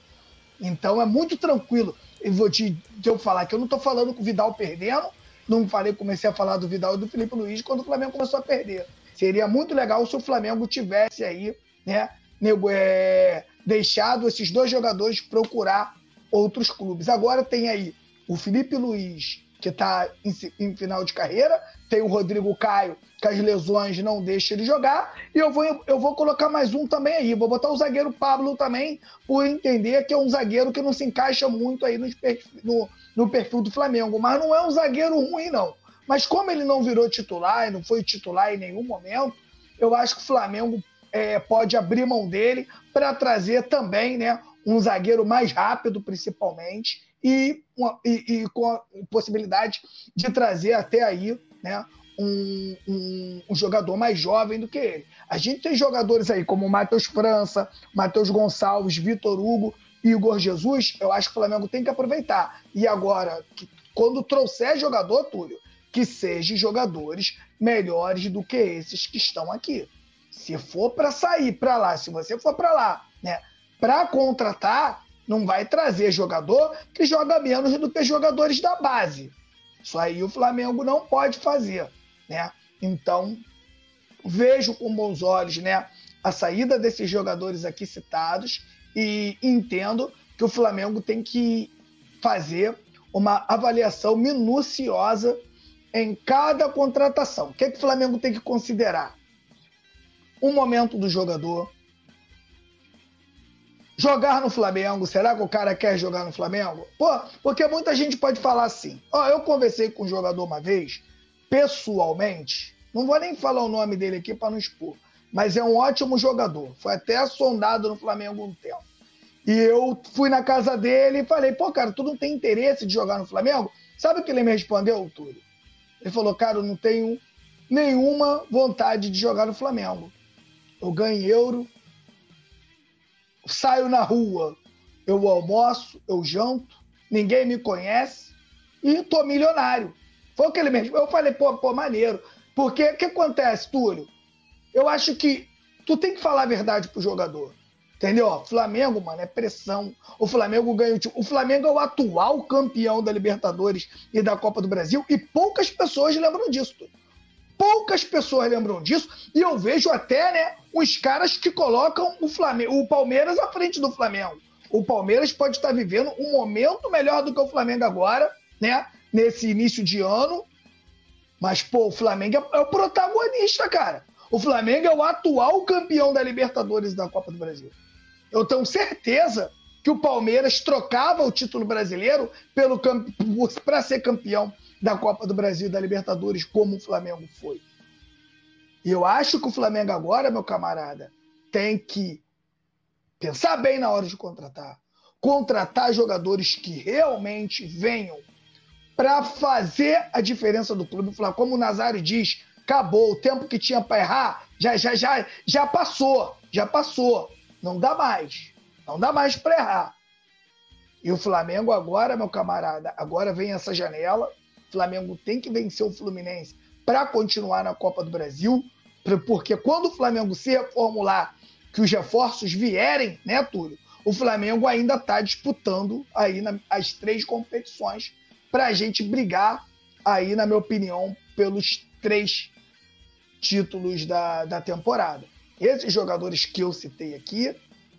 Então é muito tranquilo. Eu vou te, eu falar que eu não estou falando com o Vidal perdendo, não falei, comecei a falar do Vidal e do Felipe Luiz quando o Flamengo começou a perder. Seria muito legal se o Flamengo tivesse aí, né, é, deixado esses dois jogadores procurar outros clubes. Agora tem aí o Felipe Luiz que está em, em, final de carreira, tem o Rodrigo Caio, que as lesões não deixam ele jogar, e eu vou, eu vou colocar mais um também aí, vou botar o zagueiro Pablo também, por entender que é um zagueiro que não se encaixa muito aí no, no, no perfil do Flamengo, mas não é um zagueiro ruim, não. Mas como ele não virou titular e não foi titular em nenhum momento, eu acho que o Flamengo é, pode abrir mão dele para trazer também né, um zagueiro mais rápido, principalmente, e, uma, e, e, com a possibilidade de trazer até aí né, um, um, um, jogador mais jovem do que ele. A gente tem jogadores aí como Matheus França, Matheus Gonçalves, Vitor Hugo, Igor Jesus. Eu acho que o Flamengo tem que aproveitar. E agora, que, quando trouxer jogador, Túlio, que sejam jogadores melhores do que esses que estão aqui. Se for para sair para lá, se você for para lá, né, para contratar, não vai trazer jogador que joga menos do que jogadores da base. Isso aí o Flamengo não pode fazer, né? Então, vejo com bons olhos, né, a saída desses jogadores aqui citados e entendo que o Flamengo tem que fazer uma avaliação minuciosa em cada contratação. O que, é que o Flamengo tem que considerar? O momento do jogador. Jogar no Flamengo, será que o cara quer jogar no Flamengo? Pô, porque muita gente pode falar assim. Ó, eu conversei com um jogador uma vez, pessoalmente, não vou nem falar o nome dele aqui para não expor, mas é um ótimo jogador. Foi até sondado no Flamengo um tempo. E eu fui na casa dele e falei, pô, cara, tu não tem interesse de jogar no Flamengo? Sabe o que ele me respondeu, Túlio? Ele falou, cara, eu não tenho nenhuma vontade de jogar no Flamengo. Eu ganho euro, saio na rua, eu almoço, eu janto, ninguém me conhece e tô milionário. Foi o que ele mesmo. Eu falei, pô, pô, maneiro. Porque o que acontece, Túlio? Eu acho que tu tem que falar a verdade pro jogador. Entendeu? Flamengo, mano, é pressão. O Flamengo ganha o time. O Flamengo é o atual campeão da Libertadores e da Copa do Brasil e poucas pessoas lembram disso. Poucas pessoas lembram disso e eu vejo até, né, os caras que colocam o Flamengo, o Palmeiras à frente do Flamengo. O Palmeiras pode estar vivendo um momento melhor do que o Flamengo agora, né, nesse início de ano. Mas pô, o Flamengo é, é o protagonista, cara. O Flamengo é o atual campeão da Libertadores e da Copa do Brasil. Eu tenho certeza que o Palmeiras trocava o título brasileiro pelo para ser campeão da Copa do Brasil e da Libertadores, como o Flamengo foi. E eu acho que o Flamengo agora, meu camarada, tem que pensar bem na hora de contratar. Contratar jogadores que realmente venham para fazer a diferença do clube. Como o Nazário diz, acabou. O tempo que tinha para errar já, já, já, já passou. Já passou. Não dá mais. Não dá mais para errar. E o Flamengo agora, meu camarada, agora vem essa janela. O Flamengo tem que vencer o Fluminense para continuar na Copa do Brasil, porque quando o Flamengo se reformular, que os reforços vierem, né, Túlio? O Flamengo ainda está disputando aí na, as três competições para a gente brigar aí, na minha opinião, pelos três títulos da, da temporada. Esses jogadores que eu citei aqui,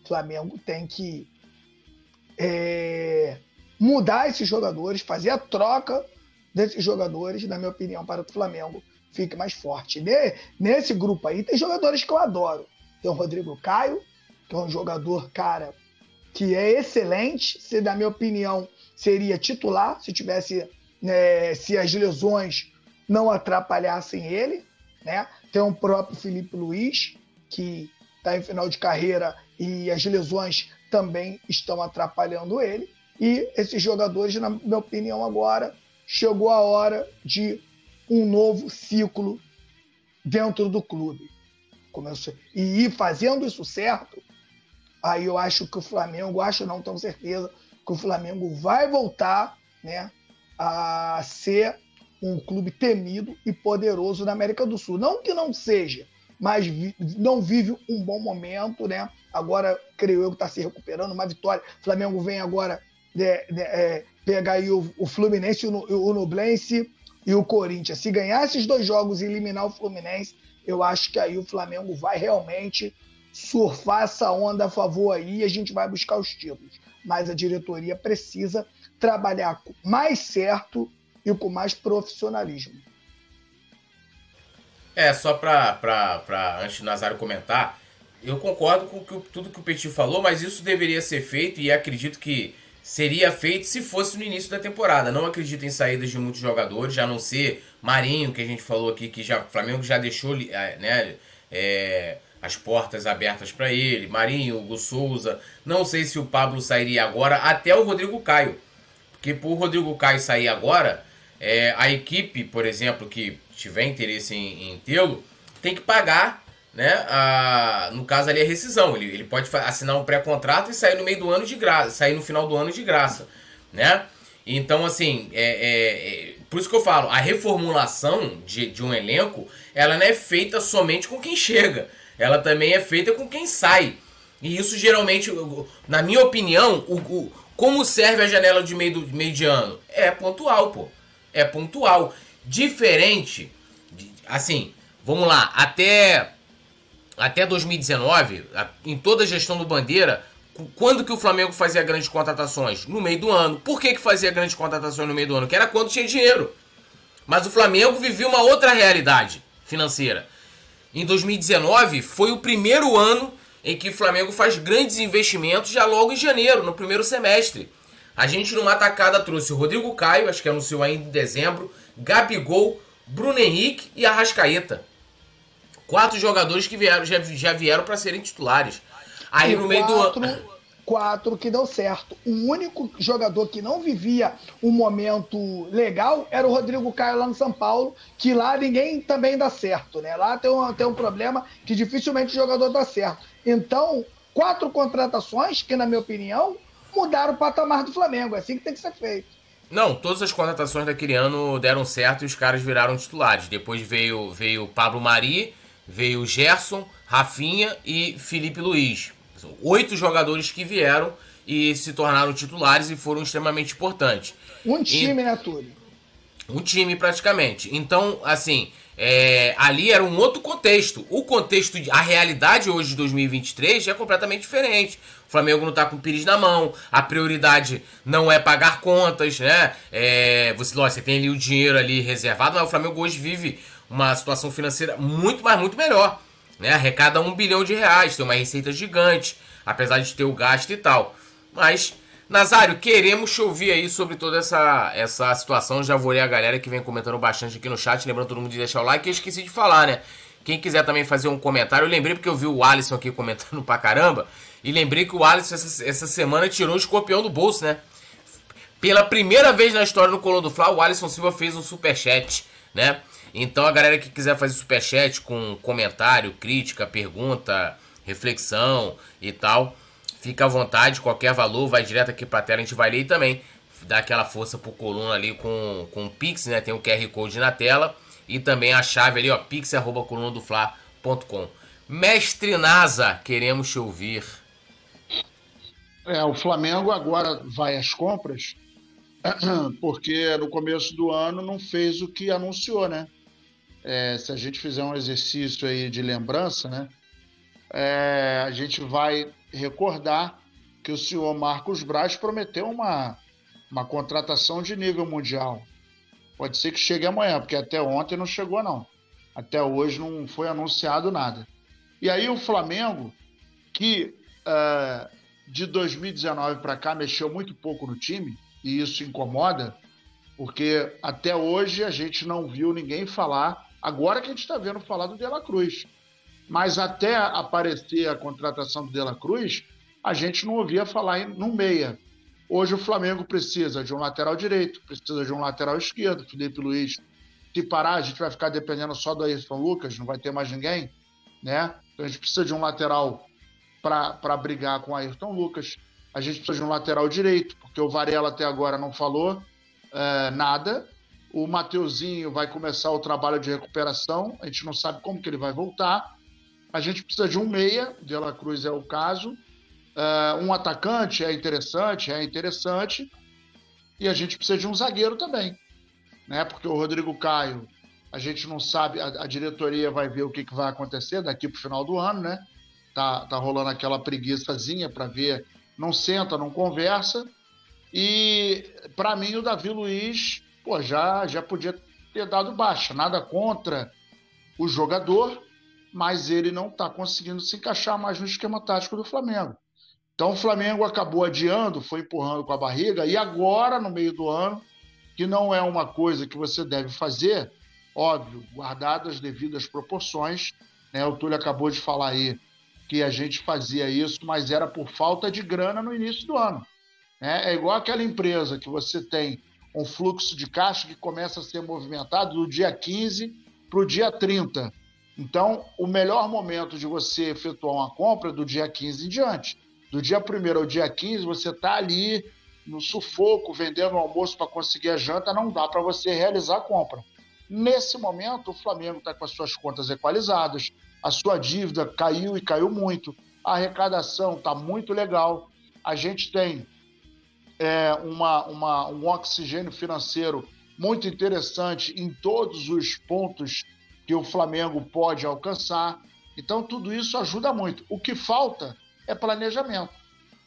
Flamengo tem que é, mudar esses jogadores, fazer a troca desses jogadores, na minha opinião, para o Flamengo fique mais forte. Nesse grupo aí tem jogadores que eu adoro. Tem o Rodrigo Caio, que é um jogador, cara, que é excelente. Se, na minha opinião, seria titular se tivesse, né, se as lesões não atrapalhassem ele. Né? Tem o próprio Felipe Luiz, que está em final de carreira e as lesões também estão atrapalhando ele. E esses jogadores, na minha opinião, agora chegou a hora de um novo ciclo dentro do clube. Começou. E fazendo isso certo, aí eu acho que o Flamengo, acho não tenho certeza, que o Flamengo vai voltar né, a ser um clube temido e poderoso na América do Sul. Não que não seja, mas vi, não vive um bom momento, né? Agora, creio eu que está se recuperando, uma vitória. O Flamengo vem agora é, é, pegar aí o, o Fluminense, o, o Nublense e o Corinthians. Se ganhar esses dois jogos e eliminar o Fluminense, eu acho que aí o Flamengo vai realmente surfar essa onda a favor aí e a gente vai buscar os títulos. Mas a diretoria precisa trabalhar mais certo e com mais profissionalismo. É, só para antes do Nazário comentar, eu concordo com que, tudo que o Petit falou, mas isso deveria ser feito e acredito que seria feito se fosse no início da temporada. Não acredito em saídas de muitos jogadores, já não ser Marinho, que a gente falou aqui, que já, Flamengo já deixou é, né, é, as portas abertas para ele. Marinho, Hugo Souza. Não sei se o Pablo sairia agora, até o Rodrigo Caio. Porque por Rodrigo Caio sair agora, é, a equipe, por exemplo, que tiver interesse em, em tê-lo, tem que pagar, né? A, no caso ali, a rescisão. Ele, ele pode assinar um pré-contrato e sair no meio do ano de graça, sair no final do ano de graça, né? Então, assim, é, é, é, por isso que eu falo, a reformulação de, de um elenco, ela não é feita somente com quem chega, ela também é feita com quem sai. E isso geralmente, na minha opinião, o, o como serve a janela de meio, do, meio de ano? É pontual, pô é pontual. Diferente, assim, vamos lá, até, até 2019, em toda a gestão do Bandeira, quando que o Flamengo fazia grandes contratações? No meio do ano. Por que, que fazia grandes contratações no meio do ano? Que era quando tinha dinheiro. Mas o Flamengo vivia uma outra realidade financeira. Em 2019 foi o primeiro ano em que o Flamengo faz grandes investimentos já logo em janeiro, no primeiro semestre. A gente numa atacada trouxe o Rodrigo Caio, acho que anunciou ainda em dezembro, Gabigol, Bruno Henrique e Arrascaeta. Quatro jogadores que vieram, já, já vieram para serem titulares. Aí e no meio quatro, do ano. Quatro que deu certo. O único jogador que não vivia um momento legal era o Rodrigo Caio lá no São Paulo, que lá ninguém também dá certo, né? Lá tem um, tem um problema que dificilmente o jogador dá certo. Então, quatro contratações que, na minha opinião, mudaram o patamar do Flamengo. É assim que tem que ser feito. Não, todas as contratações daquele ano deram certo e os caras viraram titulares. Depois veio veio Pablo Mari, veio Gerson, Rafinha e Felipe Luiz. São oito jogadores que vieram e se tornaram titulares e foram extremamente importantes. Um time, e... né, Túlio? Um time praticamente. Então, assim, é, ali era um outro contexto. O contexto, a realidade hoje de 2023 já é completamente diferente. O Flamengo não tá com o Pires na mão, a prioridade não é pagar contas, né? É, você, lógico, você tem ali o dinheiro ali reservado, mas o Flamengo hoje vive uma situação financeira muito, mas muito melhor. Né? Arrecada um bilhão de reais, tem uma receita gigante, apesar de ter o gasto e tal. Mas Nazário, queremos te ouvir aí sobre toda essa, essa situação. Já vou ler a galera que vem comentando bastante aqui no chat. Lembrando todo mundo de deixar o like. Eu esqueci de falar, né? Quem quiser também fazer um comentário, eu lembrei porque eu vi o Alisson aqui comentando pra caramba. E lembrei que o Alisson essa, essa semana tirou o escorpião do bolso, né? Pela primeira vez na história do Colô do Fla, o Alisson Silva fez um superchat, né? Então a galera que quiser fazer superchat com comentário, crítica, pergunta, reflexão e tal Fica à vontade, qualquer valor, vai direto aqui pra tela, a gente vai ler e também dá aquela força pro coluna ali com, com o Pix, né? Tem o QR Code na tela e também a chave ali, ó, pix.colunadofla.com. Mestre NASA, queremos te ouvir. É, o Flamengo agora vai às compras porque no começo do ano não fez o que anunciou, né? É, se a gente fizer um exercício aí de lembrança, né? É, a gente vai recordar que o senhor Marcos Braz prometeu uma, uma contratação de nível mundial. Pode ser que chegue amanhã, porque até ontem não chegou, não. Até hoje não foi anunciado nada. E aí o Flamengo, que uh, de 2019 para cá mexeu muito pouco no time, e isso incomoda, porque até hoje a gente não viu ninguém falar. Agora que a gente está vendo falar do De La Cruz mas até aparecer a contratação do De La Cruz, a gente não ouvia falar no meia. Hoje o Flamengo precisa de um lateral direito, precisa de um lateral esquerdo, Felipe Luiz. Se parar, a gente vai ficar dependendo só do Ayrton Lucas, não vai ter mais ninguém, né? Então a gente precisa de um lateral para brigar com o Ayrton Lucas. A gente precisa de um lateral direito, porque o Varela até agora não falou é, nada. O Mateuzinho vai começar o trabalho de recuperação, a gente não sabe como que ele vai voltar. A gente precisa de um meia, De La Cruz é o caso. Uh, um atacante é interessante, é interessante. E a gente precisa de um zagueiro também. Né? Porque o Rodrigo Caio, a gente não sabe, a, a diretoria vai ver o que, que vai acontecer daqui para o final do ano, né? Tá, tá rolando aquela preguiçazinha para ver, não senta, não conversa. E para mim o Davi Luiz, pô, já já podia ter dado baixa, nada contra o jogador, mas ele não está conseguindo se encaixar mais no esquema tático do Flamengo. Então o Flamengo acabou adiando, foi empurrando com a barriga, e agora, no meio do ano, que não é uma coisa que você deve fazer, óbvio, guardadas as devidas proporções, né? O Túlio acabou de falar aí que a gente fazia isso, mas era por falta de grana no início do ano. Né? É igual aquela empresa que você tem um fluxo de caixa que começa a ser movimentado do dia 15 para o dia 30 então, o melhor momento de você efetuar uma compra é do dia 15 em diante. Do dia 1 ao dia 15, você está ali no sufoco, vendendo o almoço para conseguir a janta, não dá para você realizar a compra. Nesse momento, o Flamengo está com as suas contas equalizadas, a sua dívida caiu e caiu muito, a arrecadação está muito legal, a gente tem é, uma, uma, um oxigênio financeiro muito interessante em todos os pontos que o Flamengo pode alcançar. Então, tudo isso ajuda muito. O que falta é planejamento.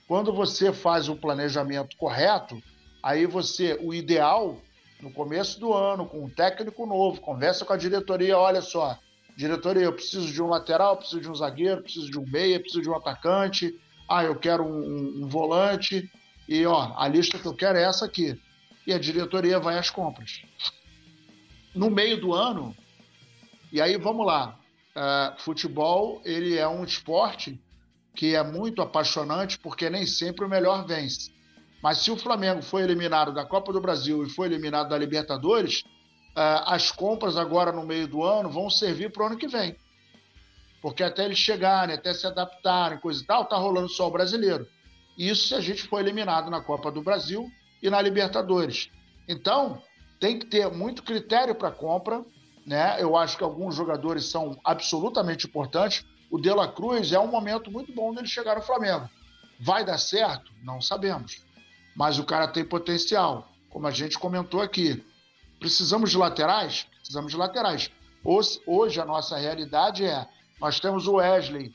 quando você faz o planejamento correto, aí você, o ideal, no começo do ano, com um técnico novo, conversa com a diretoria, olha só, diretoria, eu preciso de um lateral, preciso de um zagueiro, preciso de um meia, preciso de um atacante, ah, eu quero um, um, um volante, e ó, a lista que eu quero é essa aqui. E a diretoria vai às compras. No meio do ano, e aí vamos lá, uh, futebol ele é um esporte que é muito apaixonante porque nem sempre o melhor vence. Mas se o Flamengo foi eliminado da Copa do Brasil e foi eliminado da Libertadores, uh, as compras agora no meio do ano vão servir para o ano que vem. Porque até eles chegarem, até se adaptarem, coisa e tal, tá rolando só o brasileiro. Isso se a gente for eliminado na Copa do Brasil e na Libertadores. Então, tem que ter muito critério para compra. Né? Eu acho que alguns jogadores são absolutamente importantes. O De La Cruz é um momento muito bom dele chegar no Flamengo. Vai dar certo? Não sabemos. Mas o cara tem potencial, como a gente comentou aqui. Precisamos de laterais? Precisamos de laterais. Hoje a nossa realidade é: nós temos o Wesley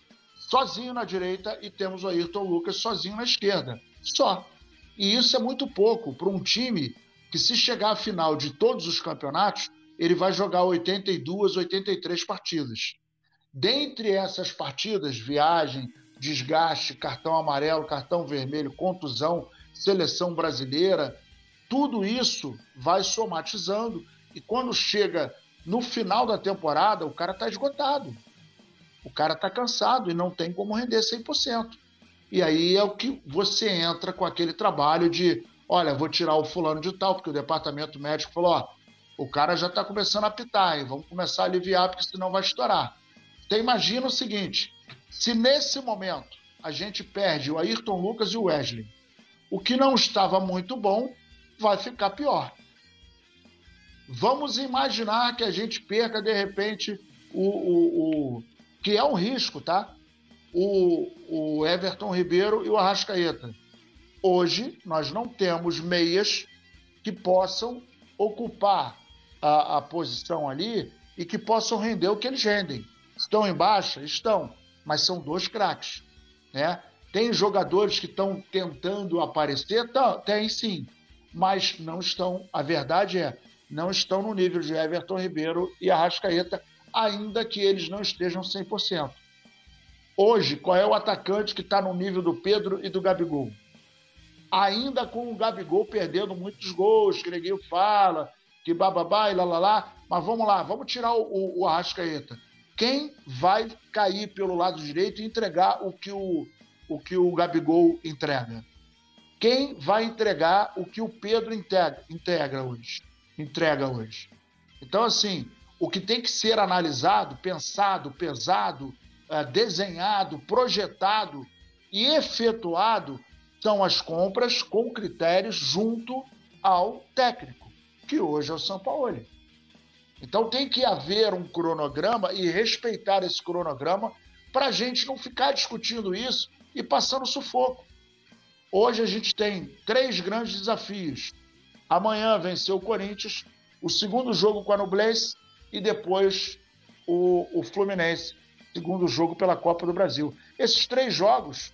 sozinho na direita e temos o Ayrton Lucas sozinho na esquerda. Só. E isso é muito pouco para um time que, se chegar à final de todos os campeonatos, ele vai jogar 82, 83 partidas. Dentre essas partidas, viagem, desgaste, cartão amarelo, cartão vermelho, contusão, seleção brasileira, tudo isso vai somatizando e quando chega no final da temporada, o cara está esgotado. O cara está cansado e não tem como render 100%. E aí é o que você entra com aquele trabalho de, olha, vou tirar o fulano de tal, porque o departamento médico falou, ó, o cara já está começando a apitar, hein? vamos começar a aliviar, porque senão vai estourar. Então imagina o seguinte, se nesse momento a gente perde o Ayrton Lucas e o Wesley, o que não estava muito bom vai ficar pior. Vamos imaginar que a gente perca de repente o, o, o que é um risco, tá? O, o Everton Ribeiro e o Arrascaeta. Hoje, nós não temos meias que possam ocupar a, a posição ali e que possam render o que eles rendem. Estão em baixa? Estão, mas são dois craques. Né? Tem jogadores que estão tentando aparecer? Tá, tem sim, mas não estão. A verdade é, não estão no nível de Everton Ribeiro e Arrascaeta, ainda que eles não estejam 100%. Hoje, qual é o atacante que está no nível do Pedro e do Gabigol? Ainda com o Gabigol perdendo muitos gols, que ninguém fala, que bababá e lá, mas vamos lá, vamos tirar o, o, o Arrascaeta. Quem vai cair pelo lado direito e entregar o que o, o, que o Gabigol entrega? Quem vai entregar o que o Pedro integra, integra hoje? Entrega hoje. Então, assim, o que tem que ser analisado, pensado, pesado, eh, desenhado, projetado e efetuado são as compras com critérios junto ao técnico, que hoje é o São Paulo. Então tem que haver um cronograma e respeitar esse cronograma para a gente não ficar discutindo isso e passando sufoco. Hoje a gente tem três grandes desafios. Amanhã venceu o Corinthians, o segundo jogo com a Nublense e depois o, o Fluminense, segundo jogo pela Copa do Brasil. Esses três jogos,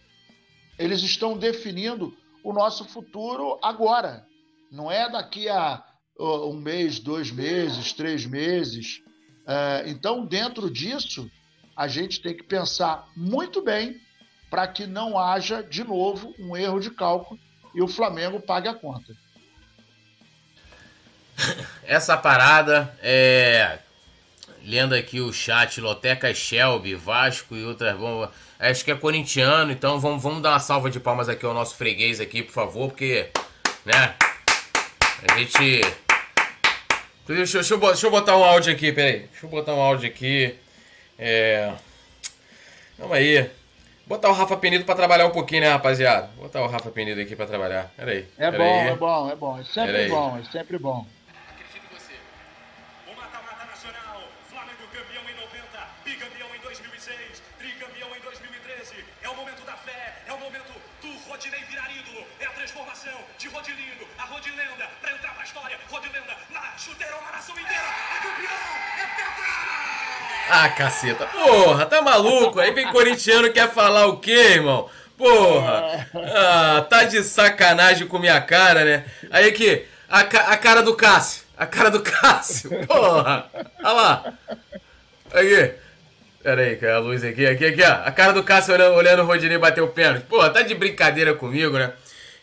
eles estão definindo o nosso futuro agora. Não é daqui a um mês, dois meses, três meses. É, então, dentro disso, a gente tem que pensar muito bem para que não haja, de novo, um erro de cálculo e o Flamengo pague a conta. Essa parada é lendo aqui o chat, Loteca Shelby, Vasco e outras bombas. Acho que é corintiano, então vamos, vamos dar uma salva de palmas aqui ao nosso freguês aqui, por favor, porque, né, a gente... Deixa, deixa, eu, deixa eu botar um áudio aqui, peraí. Deixa eu botar um áudio aqui. É... Calma aí. Botar o Rafa Penido pra trabalhar um pouquinho, né, rapaziada? Botar o Rafa Penido aqui pra trabalhar. Peraí. É bom, é bom, é bom. É sempre bom, é sempre bom. Ah, caceta. Porra, tá maluco? Aí vem corintiano quer falar o quê, irmão? Porra! Ah, tá de sacanagem com minha cara, né? Aí aqui, a, a cara do Cássio. A cara do Cássio. Porra! Olha lá. Aqui. Pera aí, a luz aqui, aqui, aqui, ó. A cara do Cássio olhando, olhando o Rodinei bater o pênalti. Porra, tá de brincadeira comigo, né?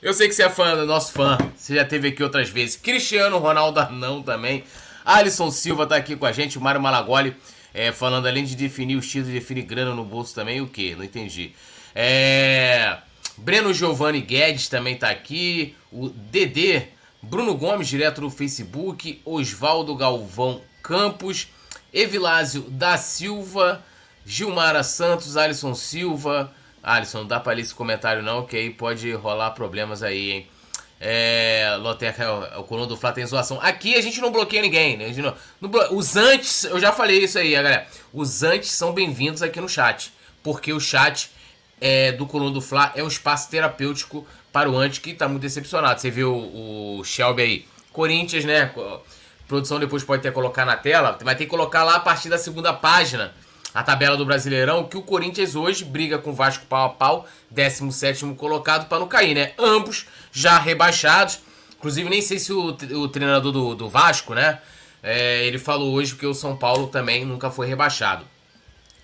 Eu sei que você é fã, nosso fã. Você já teve aqui outras vezes. Cristiano Ronaldo não também. Alisson Silva tá aqui com a gente. Mário Malagoli é, falando além de definir os títulos, definir grana no bolso também. O que? Não entendi. É... Breno Giovanni Guedes também tá aqui. O Dedê. Bruno Gomes, direto no Facebook. Oswaldo Galvão Campos. Evilásio da Silva. Gilmara Santos. Alisson Silva. Alisson, não dá pra ler esse comentário não, que aí pode rolar problemas aí, hein? É, Loteca, o, o colono do Flá tem zoação. Aqui a gente não bloqueia ninguém, né? Não, não, os antes, eu já falei isso aí, galera. Os antes são bem-vindos aqui no chat. Porque o chat é, do Colono do Fla é um espaço terapêutico para o antes que está muito decepcionado. Você viu o, o Shelby aí. Corinthians, né? Produção depois pode ter colocar na tela. Vai ter que colocar lá a partir da segunda página a tabela do Brasileirão, que o Corinthians hoje briga com o Vasco pau a pau, 17 colocado para não cair, né? Ambos já rebaixados. Inclusive, nem sei se o, o treinador do, do Vasco, né? É, ele falou hoje que o São Paulo também nunca foi rebaixado.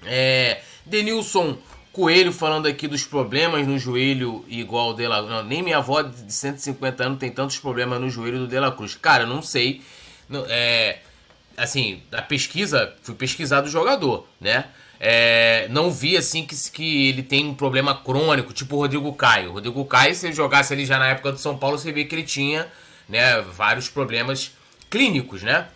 É, Denilson Coelho falando aqui dos problemas no joelho igual o De La não, Nem minha avó de 150 anos tem tantos problemas no joelho do De La Cruz. Cara, não sei. É, assim, a pesquisa, fui pesquisar do jogador, né? É, não vi assim que, que ele tem um problema crônico, tipo o Rodrigo Caio. O Rodrigo Caio, se ele jogasse ali já na época do São Paulo, você vê que ele tinha né, vários problemas clínicos, né?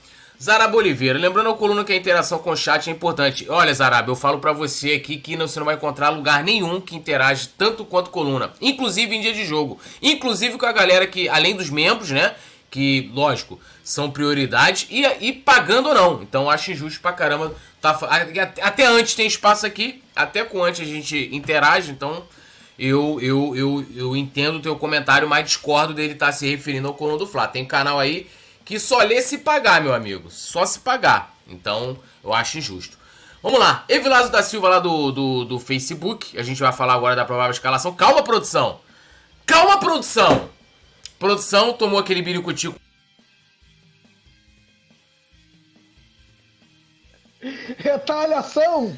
Zaraba Oliveira, lembrando a coluna que a interação com o chat é importante. Olha, Zaraba, eu falo para você aqui que você não vai encontrar lugar nenhum que interage tanto quanto coluna, inclusive em dia de jogo, inclusive com a galera que, além dos membros, né, que, lógico, são prioridades e, e pagando ou não. Então acho injusto pra caramba. Tá, até antes tem espaço aqui, até com antes a gente interage, então eu, eu, eu, eu entendo o teu comentário, mas discordo dele estar tá se referindo ao Colono do Fla. Tem canal aí que só lê se pagar, meu amigo. Só se pagar. Então, eu acho injusto. Vamos lá. Evilazo da Silva lá do, do, do Facebook. A gente vai falar agora da provável escalação. Calma, produção. Calma, produção. Produção tomou aquele biricutico. Retaliação!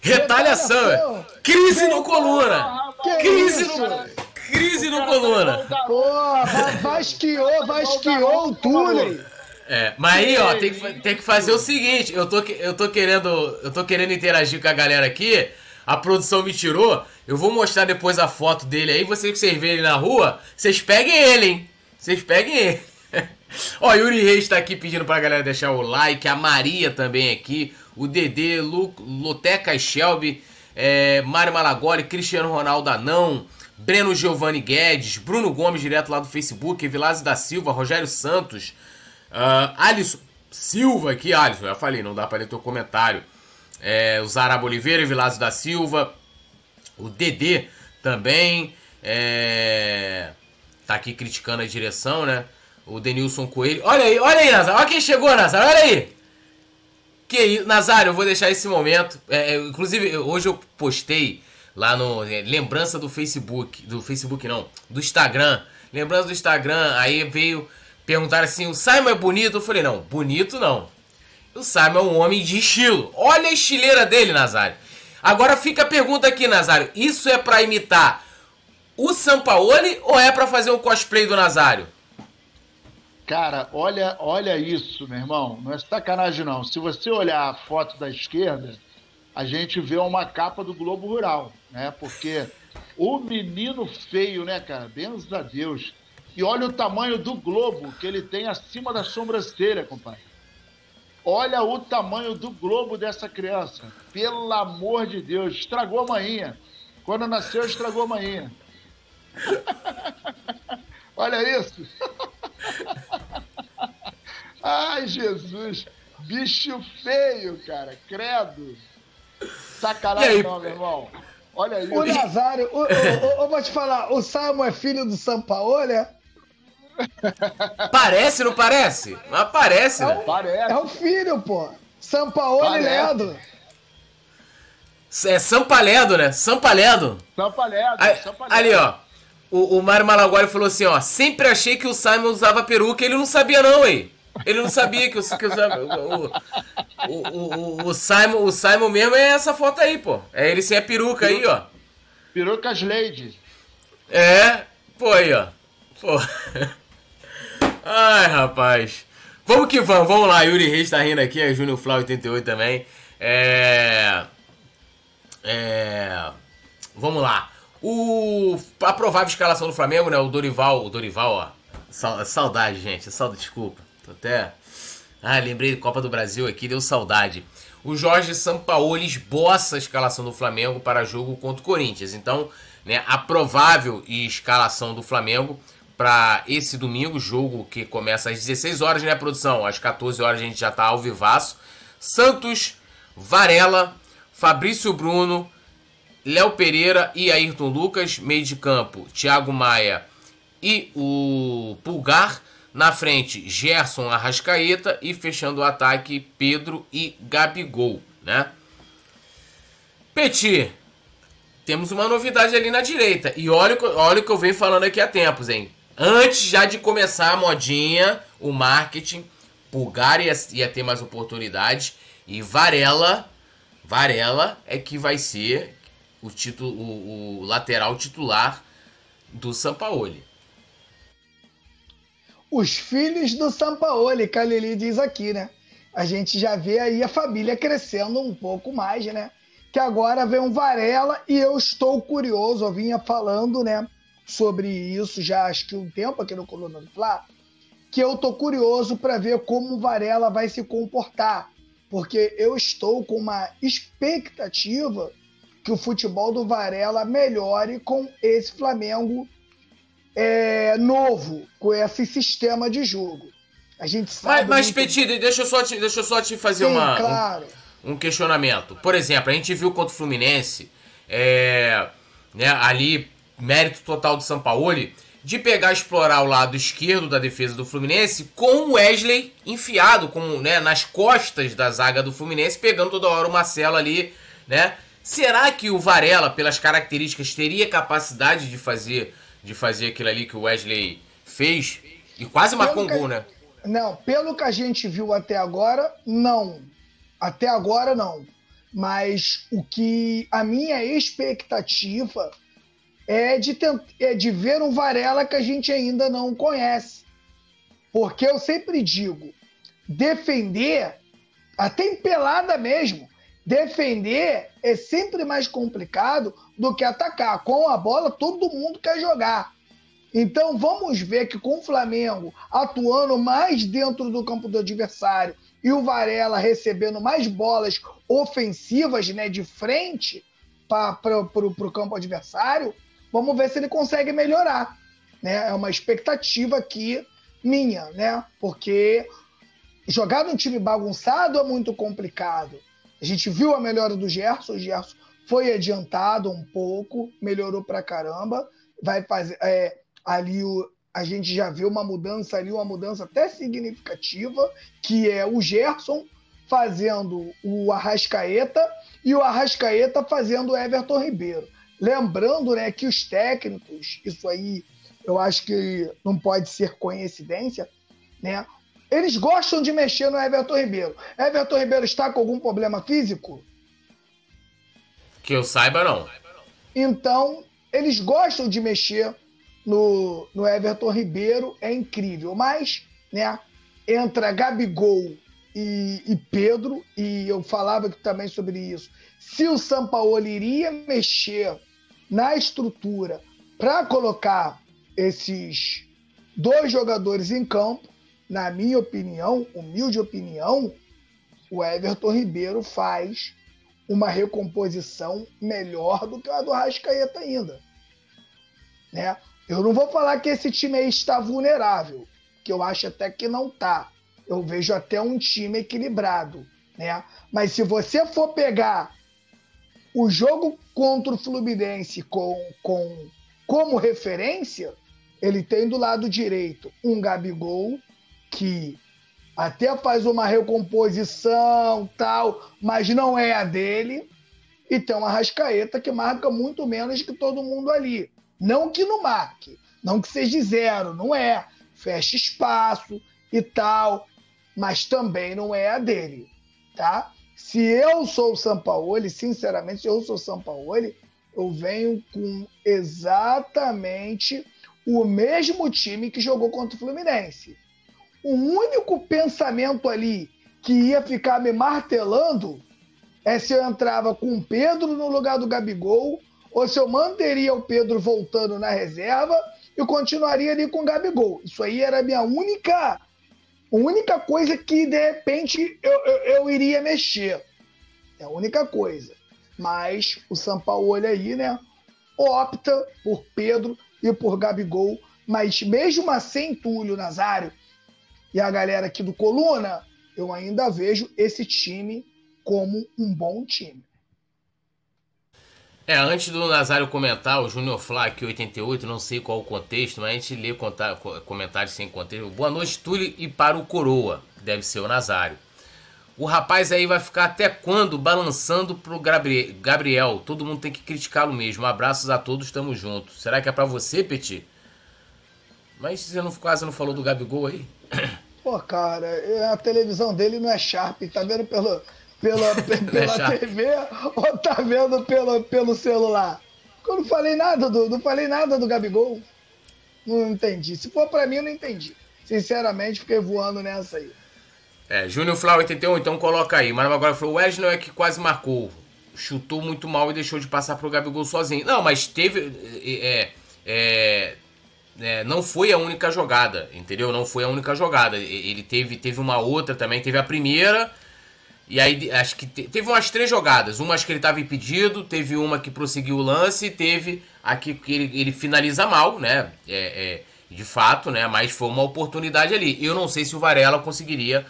Retaliação! Retaliação. Crise no coluna! Que crise isso? no. Crise no coluna! Porra, vasqueou, vasqueou o túnel! É, mas aí, ó, tem que, tem que fazer o seguinte, eu tô, eu tô querendo. Eu tô querendo interagir com a galera aqui. A produção me tirou. Eu vou mostrar depois a foto dele aí. Vocês que vocês verem na rua, vocês peguem ele, hein? Vocês peguem ele. Ó, Yuri Reis tá aqui pedindo pra galera deixar o like. A Maria também aqui. O Dedê, Lu, Loteca Shelby, é, Mário Malagoli, Cristiano Ronaldo Anão, Breno Giovanni Guedes, Bruno Gomes, direto lá do Facebook, Vilásio da Silva, Rogério Santos, uh, Alisson Silva aqui, Alisson, já falei, não dá pra ler teu comentário. É, o Zaraba Oliveira, Vilásio da Silva, o Dedê também, é, tá aqui criticando a direção, né? O Denilson Coelho. Olha aí, olha aí, Nazário. Olha quem chegou, Nazário. Olha aí. Que isso, Nazário, eu vou deixar esse momento. É, é inclusive, hoje eu postei lá no. É, lembrança do Facebook. Do Facebook não, do Instagram. Lembrança do Instagram. Aí veio perguntar assim: o Simon é bonito? Eu falei: não, bonito não. O Simon é um homem de estilo. Olha a estileira dele, Nazário. Agora fica a pergunta aqui, Nazário. Isso é para imitar o Sampaoli ou é para fazer um cosplay do Nazário? Cara, olha, olha isso, meu irmão. Não é sacanagem, não. Se você olhar a foto da esquerda, a gente vê uma capa do Globo Rural, né? Porque o menino feio, né, cara? Benza a Deus. E olha o tamanho do globo que ele tem acima da sobrancelha, compadre. Olha o tamanho do globo dessa criança. Pelo amor de Deus, estragou a manhinha. Quando nasceu, estragou a manhinha. olha isso. Ai, Jesus. Bicho feio, cara. Credo. Sacanagem não, meu irmão. Olha isso. O Nazário, eu vou te falar, o Samuel é filho do Sampaoli, é? Parece, não parece? Mas parece, é né? Parece. É o filho, pô. Sampaoli Leandro. É Sampaledo, né? Sampaledo. Sampaledo, Sampaledo. Ali, ó. O, o Mário Malaguari falou assim, ó. Sempre achei que o Simon usava peruca. Ele não sabia, não, hein? Ele não sabia que, o, que usava. O, o, o, o, Simon, o Simon mesmo é essa foto aí, pô. É ele sem a peruca, peruca aí, ó. Perucas Lady. É, pô aí, ó. Pô. Ai, rapaz. Vamos que vamos, vamos lá. Yuri Reis tá rindo aqui, é Júnior Flau 88 também. É. É. Vamos lá. O, a provável escalação do Flamengo, né? O Dorival, o Dorival, ó. Saudade, gente. Saudade, desculpa. Tô até. Ah, lembrei Copa do Brasil aqui, deu saudade. O Jorge Sampaoli esboça a escalação do Flamengo para jogo contra o Corinthians. Então, né, a provável escalação do Flamengo para esse domingo, jogo que começa às 16 horas, né, produção? Às 14 horas a gente já tá ao vivaço. Santos, Varela, Fabrício Bruno, Léo Pereira e Ayrton Lucas, meio de campo, Thiago Maia e o Pulgar. Na frente, Gerson Arrascaeta e fechando o ataque, Pedro e Gabigol, né? Petit, temos uma novidade ali na direita. E olha, olha o que eu venho falando aqui há tempos, hein? Antes já de começar a modinha, o marketing, Pulgar ia, ia ter mais oportunidades. E Varela, Varela é que vai ser o, o, o lateral titular do Sampaoli. Os filhos do Sampaoli, Kalili diz aqui, né? A gente já vê aí a família crescendo um pouco mais, né? Que agora vem um Varela e eu estou curioso, eu vinha falando, né? Sobre isso já acho que um tempo aqui no Coluna do Fla, que eu tô curioso para ver como o Varela vai se comportar, porque eu estou com uma expectativa que o futebol do Varela melhore com esse Flamengo é, novo, com esse sistema de jogo. A gente sabe. Mas, mas muito... Petit, deixa eu só te, deixa eu só te fazer Sim, uma, claro. um, um, questionamento. Por exemplo, a gente viu contra o Fluminense, é, né, ali, mérito total do Sampaoli, de pegar explorar o lado esquerdo da defesa do Fluminense com o Wesley enfiado com, né, nas costas da zaga do Fluminense, pegando toda hora o Marcelo ali, né? Será que o Varela, pelas características, teria capacidade de fazer de fazer aquilo ali que o Wesley fez? E quase marcou um gol, né? Não, pelo que a gente viu até agora, não. Até agora, não. Mas o que a minha expectativa é de, tent... é de ver um Varela que a gente ainda não conhece. Porque eu sempre digo, defender, até em pelada mesmo, defender é sempre mais complicado do que atacar. Com a bola, todo mundo quer jogar. Então vamos ver que com o Flamengo atuando mais dentro do campo do adversário e o Varela recebendo mais bolas ofensivas né, de frente para o campo adversário, vamos ver se ele consegue melhorar. Né? É uma expectativa aqui minha, né? Porque jogar num time bagunçado é muito complicado. A gente viu a melhora do Gerson, o Gerson foi adiantado um pouco, melhorou pra caramba. Vai fazer. É, ali o, a gente já viu uma mudança ali, uma mudança até significativa, que é o Gerson fazendo o Arrascaeta e o Arrascaeta fazendo o Everton Ribeiro. Lembrando né, que os técnicos, isso aí eu acho que não pode ser coincidência, né? Eles gostam de mexer no Everton Ribeiro. Everton Ribeiro está com algum problema físico? Que eu saiba, não. Então, eles gostam de mexer no, no Everton Ribeiro, é incrível. Mas, né, entra Gabigol e, e Pedro, e eu falava também sobre isso. Se o Sampaoli iria mexer na estrutura para colocar esses dois jogadores em campo, na minha opinião, humilde opinião, o Everton Ribeiro faz uma recomposição melhor do que a do Rascaeta ainda. Né? Eu não vou falar que esse time aí está vulnerável, que eu acho até que não tá. Eu vejo até um time equilibrado, né? Mas se você for pegar o jogo contra o Fluminense com, com como referência, ele tem do lado direito um Gabigol, que até faz uma recomposição tal, mas não é a dele. e tem uma Rascaeta que marca muito menos que todo mundo ali. Não que não marque, não que seja zero, não é. Fecha espaço e tal, mas também não é a dele, tá? Se eu sou o Sampaoli, sinceramente, se eu sou o Sampaoli, eu venho com exatamente o mesmo time que jogou contra o Fluminense. O único pensamento ali que ia ficar me martelando é se eu entrava com o Pedro no lugar do Gabigol ou se eu manteria o Pedro voltando na reserva e continuaria ali com o Gabigol. Isso aí era a minha única, única coisa que de repente eu, eu, eu iria mexer. É a única coisa. Mas o São Paulo aí, né, opta por Pedro e por Gabigol. Mas mesmo assim, Túlio Nazário e a galera aqui do Coluna, eu ainda vejo esse time como um bom time. É, antes do Nazário comentar, o Júnior Flack 88, não sei qual o contexto, mas a gente lê comentários sem contexto. Boa noite, Túlio, e para o Coroa, deve ser o Nazário. O rapaz aí vai ficar até quando balançando pro Gabriel? Todo mundo tem que criticá-lo mesmo. Abraços a todos, tamo junto. Será que é para você, Petit? Mas você não, quase não falou do Gabigol aí? Pô, cara, a televisão dele não é Sharp, tá vendo pelo, pela, é pela TV ou tá vendo pelo, pelo celular? Eu não falei nada do, não falei nada do Gabigol. Não entendi. Se for para mim, eu não entendi. Sinceramente, fiquei voando nessa aí. É, Júnior Flau 81, então coloca aí. Mas agora foi o Wesley é que quase marcou. Chutou muito mal e deixou de passar pro Gabigol sozinho. Não, mas teve. É, é, é, não foi a única jogada, entendeu? Não foi a única jogada. Ele teve, teve uma outra também, teve a primeira. E aí, acho que teve umas três jogadas. Uma acho que ele estava impedido, teve uma que prosseguiu o lance, teve aqui que ele, ele finaliza mal, né? É, é, de fato, né? Mas foi uma oportunidade ali. Eu não sei se o Varela conseguiria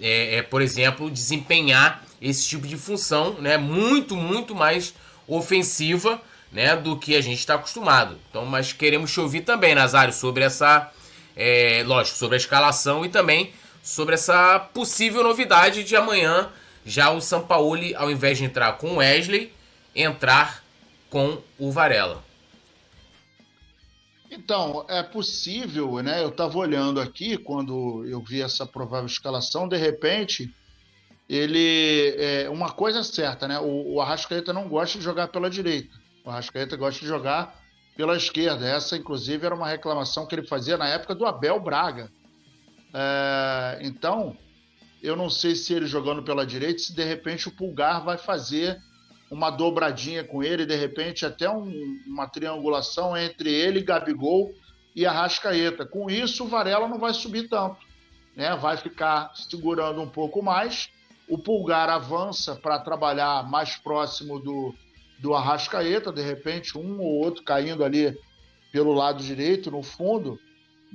é, é, por exemplo, desempenhar esse tipo de função, né, muito, muito mais ofensiva, né, do que a gente está acostumado. Então, mas queremos te ouvir também, Nazário, sobre essa, é, lógico, sobre a escalação e também sobre essa possível novidade de amanhã, já o Sampaoli, ao invés de entrar com Wesley, entrar com o Varela. Então, é possível, né? Eu estava olhando aqui quando eu vi essa provável escalação, de repente, ele. É, uma coisa é certa, né? O, o Arrascaeta não gosta de jogar pela direita. O Arrascaeta gosta de jogar pela esquerda. Essa, inclusive, era uma reclamação que ele fazia na época do Abel Braga. É, então, eu não sei se ele jogando pela direita, se de repente o Pulgar vai fazer uma dobradinha com ele, de repente até um, uma triangulação entre ele, Gabigol e Arrascaeta. Com isso, o Varela não vai subir tanto, né? vai ficar segurando um pouco mais. O Pulgar avança para trabalhar mais próximo do, do Arrascaeta, de repente um ou outro caindo ali pelo lado direito, no fundo,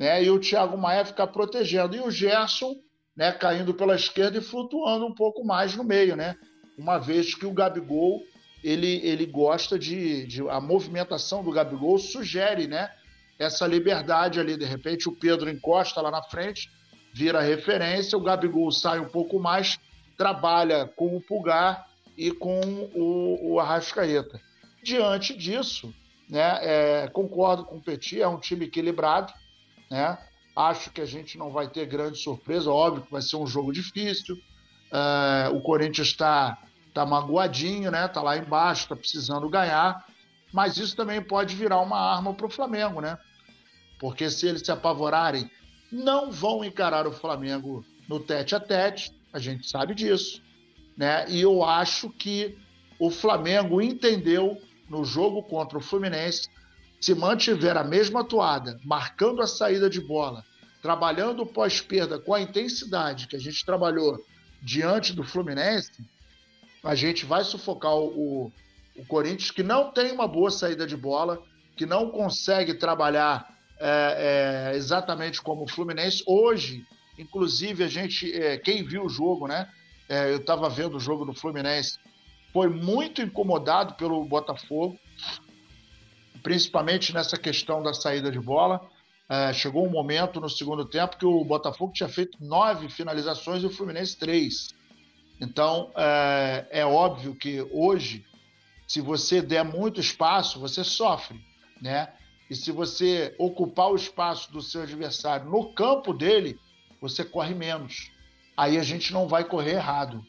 né? e o Thiago Maia ficar protegendo. E o Gerson né, caindo pela esquerda e flutuando um pouco mais no meio, né? uma vez que o Gabigol ele, ele gosta de, de, a movimentação do Gabigol sugere, né? Essa liberdade ali, de repente o Pedro encosta lá na frente, vira referência, o Gabigol sai um pouco mais, trabalha com o Pulgar e com o, o Arrascaeta. Diante disso, né? É, concordo com o Petit, é um time equilibrado, né? Acho que a gente não vai ter grande surpresa, óbvio que vai ser um jogo difícil. É, o Corinthians está tá magoadinho, né? Tá lá embaixo, tá precisando ganhar. Mas isso também pode virar uma arma para o Flamengo, né? Porque se eles se apavorarem, não vão encarar o Flamengo no tete a tete, a gente sabe disso, né? E eu acho que o Flamengo entendeu no jogo contra o Fluminense, se mantiver a mesma atuada, marcando a saída de bola, trabalhando pós-perda com a intensidade que a gente trabalhou diante do Fluminense, a gente vai sufocar o, o Corinthians, que não tem uma boa saída de bola, que não consegue trabalhar é, é, exatamente como o Fluminense. Hoje, inclusive, a gente, é, quem viu o jogo, né? É, eu estava vendo o jogo do Fluminense, foi muito incomodado pelo Botafogo, principalmente nessa questão da saída de bola. É, chegou um momento no segundo tempo que o Botafogo tinha feito nove finalizações e o Fluminense três. Então, é, é óbvio que hoje se você der muito espaço, você sofre, né? E se você ocupar o espaço do seu adversário no campo dele, você corre menos. Aí a gente não vai correr errado,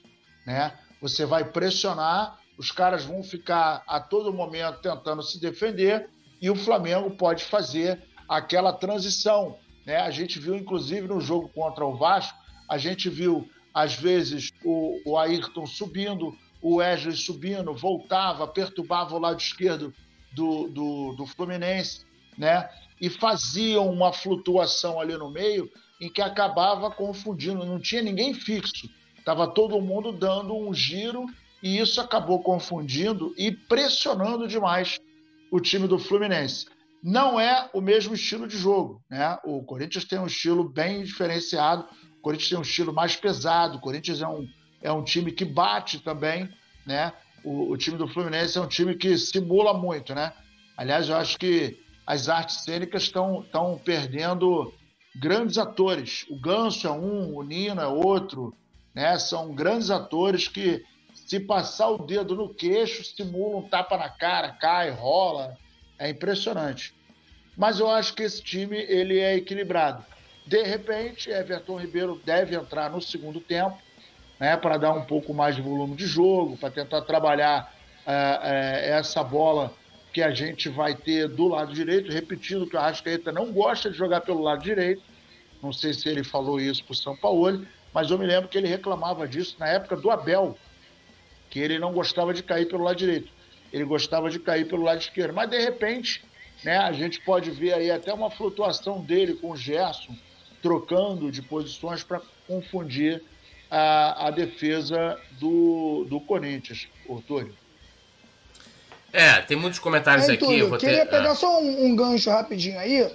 né? Você vai pressionar, os caras vão ficar a todo momento tentando se defender e o Flamengo pode fazer aquela transição, né? A gente viu inclusive no jogo contra o Vasco, a gente viu às vezes o, o Ayrton subindo, o Wesley subindo, voltava, perturbava o lado esquerdo do, do, do Fluminense, né? E faziam uma flutuação ali no meio em que acabava confundindo, não tinha ninguém fixo, estava todo mundo dando um giro e isso acabou confundindo e pressionando demais o time do Fluminense. Não é o mesmo estilo de jogo, né? O Corinthians tem um estilo bem diferenciado, o Corinthians tem um estilo mais pesado, o Corinthians é um é um time que bate também, né? O, o, time do Fluminense é um time que simula muito, né? Aliás, eu acho que as artes cênicas estão perdendo grandes atores. O Ganso é um, o Nino é outro, né? São grandes atores que, se passar o dedo no queixo, simulam um tapa na cara, cai, rola. É impressionante. Mas eu acho que esse time ele é equilibrado. De repente, Everton Ribeiro deve entrar no segundo tempo né, para dar um pouco mais de volume de jogo, para tentar trabalhar é, é, essa bola que a gente vai ter do lado direito, repetindo que o Arrascaeta não gosta de jogar pelo lado direito. Não sei se ele falou isso para o São Paulo, mas eu me lembro que ele reclamava disso na época do Abel, que ele não gostava de cair pelo lado direito, ele gostava de cair pelo lado esquerdo. Mas de repente, né, a gente pode ver aí até uma flutuação dele com o Gerson, trocando de posições para confundir a, a defesa do, do Corinthians, Túlio. É, tem muitos comentários é, aqui. Túlio, eu vou queria ter... pegar ah. só um, um, gancho rapidinho aí,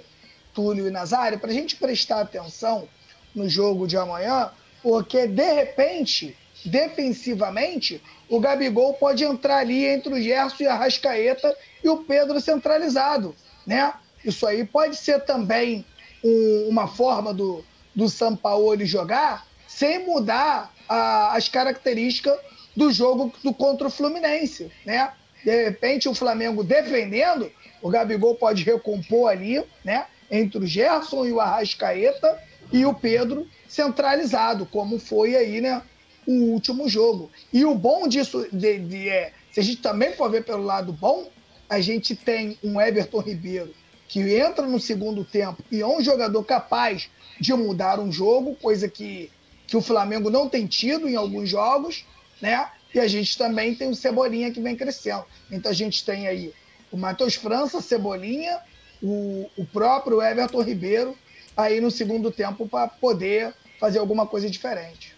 Túlio e Nazário, para a gente prestar atenção no jogo de amanhã, porque de repente, defensivamente, o Gabigol pode entrar ali entre o Gerson e a Rascaeta e o Pedro centralizado, né? Isso aí pode ser também um, uma forma do, do Sampaoli jogar sem mudar a, as características do jogo do contra o Fluminense, né? De repente o Flamengo defendendo, o Gabigol pode recompor ali, né? Entre o Gerson e o Arrascaeta e o Pedro centralizado, como foi aí, né? O último jogo. E o bom disso, de, de, é, se a gente também for ver pelo lado bom, a gente tem um Everton Ribeiro que entra no segundo tempo e é um jogador capaz de mudar um jogo, coisa que que o Flamengo não tem tido em alguns jogos, né? E a gente também tem o Cebolinha que vem crescendo. Então a gente tem aí o Matheus França, Cebolinha, o, o próprio Everton Ribeiro aí no segundo tempo para poder fazer alguma coisa diferente.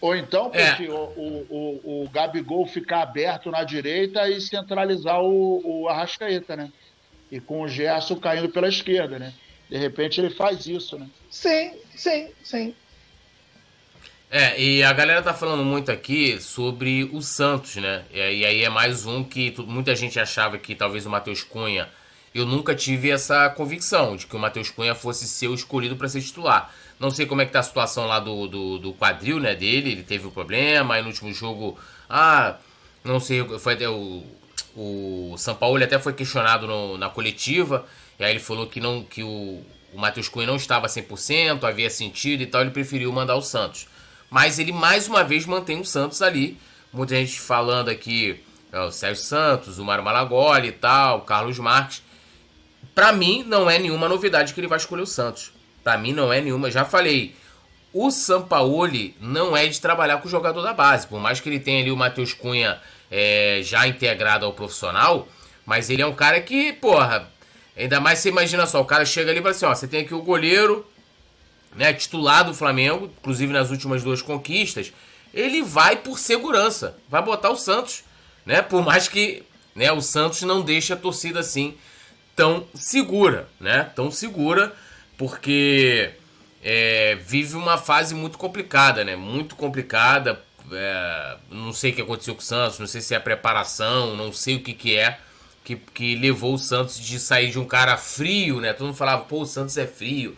Ou então, porque é. o, o, o, Gabigol ficar aberto na direita e centralizar o, o Arrascaeta, né? E com o Gerson caindo pela esquerda, né? De repente ele faz isso, né? Sim, sim, sim. É, e a galera tá falando muito aqui sobre o Santos, né? E aí é mais um que muita gente achava que talvez o Matheus Cunha. Eu nunca tive essa convicção de que o Matheus Cunha fosse ser o escolhido para ser titular. Não sei como é que tá a situação lá do, do, do, quadril, né, dele. Ele teve um problema, aí no último jogo. Ah, não sei, foi o. O São Paulo até foi questionado no, na coletiva. E aí ele falou que, não, que o, o Matheus Cunha não estava 100%, havia sentido e tal. Ele preferiu mandar o Santos. Mas ele mais uma vez mantém o Santos ali. Muita gente falando aqui, é, o Sérgio Santos, o Mário Malagoli e tal, o Carlos Marques. Para mim, não é nenhuma novidade que ele vai escolher o Santos. Para mim, não é nenhuma. Já falei, o Sampaoli não é de trabalhar com o jogador da base. Por mais que ele tenha ali o Matheus Cunha é, já integrado ao profissional, mas ele é um cara que, porra, ainda mais você imagina só, o cara chega ali e fala assim: ó, você tem aqui o goleiro, né, titular do Flamengo, inclusive nas últimas duas conquistas, ele vai por segurança, vai botar o Santos, né? Por mais que, né, o Santos não deixe a torcida assim tão segura, né? Tão segura, porque é, vive uma fase muito complicada, né? Muito complicada. É, não sei o que aconteceu com o Santos, não sei se é a preparação, não sei o que, que é. Que, que levou o Santos de sair de um cara frio, né? Todo mundo falava, pô, o Santos é frio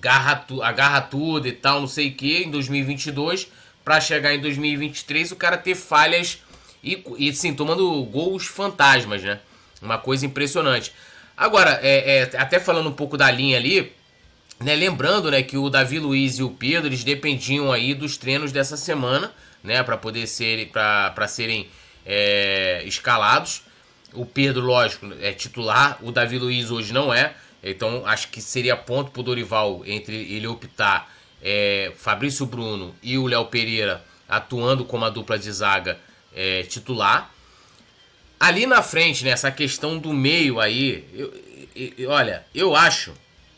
garra tu, agarra tudo e tal, não sei o que, em 2022, para chegar em 2023 o cara ter falhas e, e sim, tomando gols fantasmas, né? Uma coisa impressionante. Agora, é, é, até falando um pouco da linha ali, né? Lembrando, né, que o Davi Luiz e o Pedro eles dependiam aí dos treinos dessa semana, né, para poder ser, para serem é, escalados. O Pedro, lógico, é titular. O Davi Luiz hoje não é. Então acho que seria ponto pro Dorival entre ele optar é, Fabrício Bruno e o Léo Pereira atuando como a dupla de zaga é, titular. Ali na frente, nessa né, questão do meio aí, eu, eu, olha, eu acho,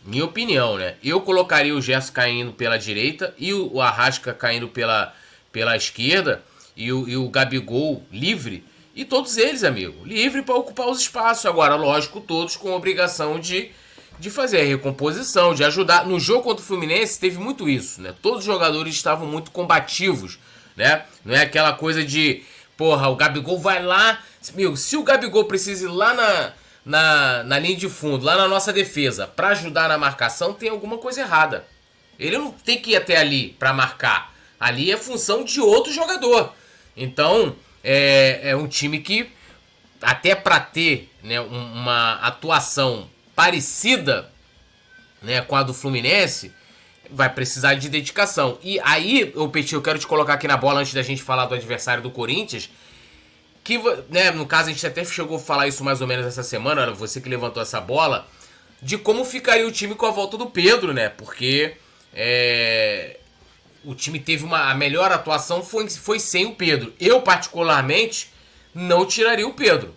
minha opinião, né? Eu colocaria o Gerson caindo pela direita e o, Arrasca caindo pela, pela esquerda e o, e o Gabigol livre. E todos eles, amigo, livre para ocupar os espaços. Agora, lógico, todos com obrigação de de fazer a recomposição, de ajudar. No jogo contra o Fluminense teve muito isso, né? Todos os jogadores estavam muito combativos, né? Não é aquela coisa de, porra, o Gabigol vai lá. Meu, se o Gabigol precisa ir lá na, na, na linha de fundo, lá na nossa defesa, para ajudar na marcação, tem alguma coisa errada. Ele não tem que ir até ali para marcar. Ali é função de outro jogador. Então, é, é um time que, até para ter né, uma atuação parecida né, com a do Fluminense, vai precisar de dedicação. E aí, o Petit, eu quero te colocar aqui na bola antes da gente falar do adversário do Corinthians. Que, né, no caso, a gente até chegou a falar isso mais ou menos essa semana, você que levantou essa bola, de como ficaria o time com a volta do Pedro, né? Porque é, o time teve uma. A melhor atuação foi, foi sem o Pedro. Eu, particularmente, não tiraria o Pedro.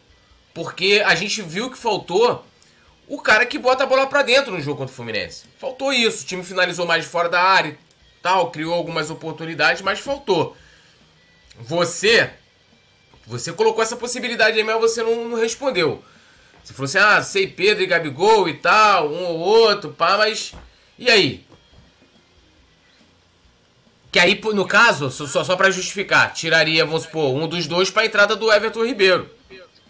Porque a gente viu que faltou o cara que bota a bola para dentro no jogo contra o Fluminense. Faltou isso. O time finalizou mais fora da área tal, criou algumas oportunidades, mas faltou. Você você colocou essa possibilidade aí, mas você não, não respondeu. Você falou assim: "Ah, sei Pedro e Gabigol e tal, um ou outro, pá, mas e aí?" Que aí, no caso, só, só para justificar, tiraria, vamos supor, um dos dois para a entrada do Everton Ribeiro.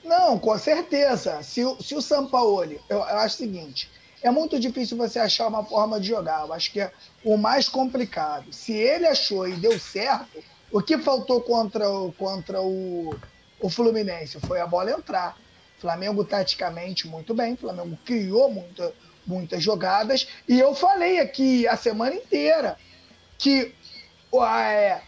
Não, com certeza. Se, o, se o Sampaoli, eu, eu acho o seguinte, é muito difícil você achar uma forma de jogar. Eu acho que é o mais complicado. Se ele achou e deu certo, o que faltou contra, o, contra o, o Fluminense foi a bola entrar. Flamengo taticamente muito bem, Flamengo criou muita, muitas jogadas e eu falei aqui a semana inteira que é,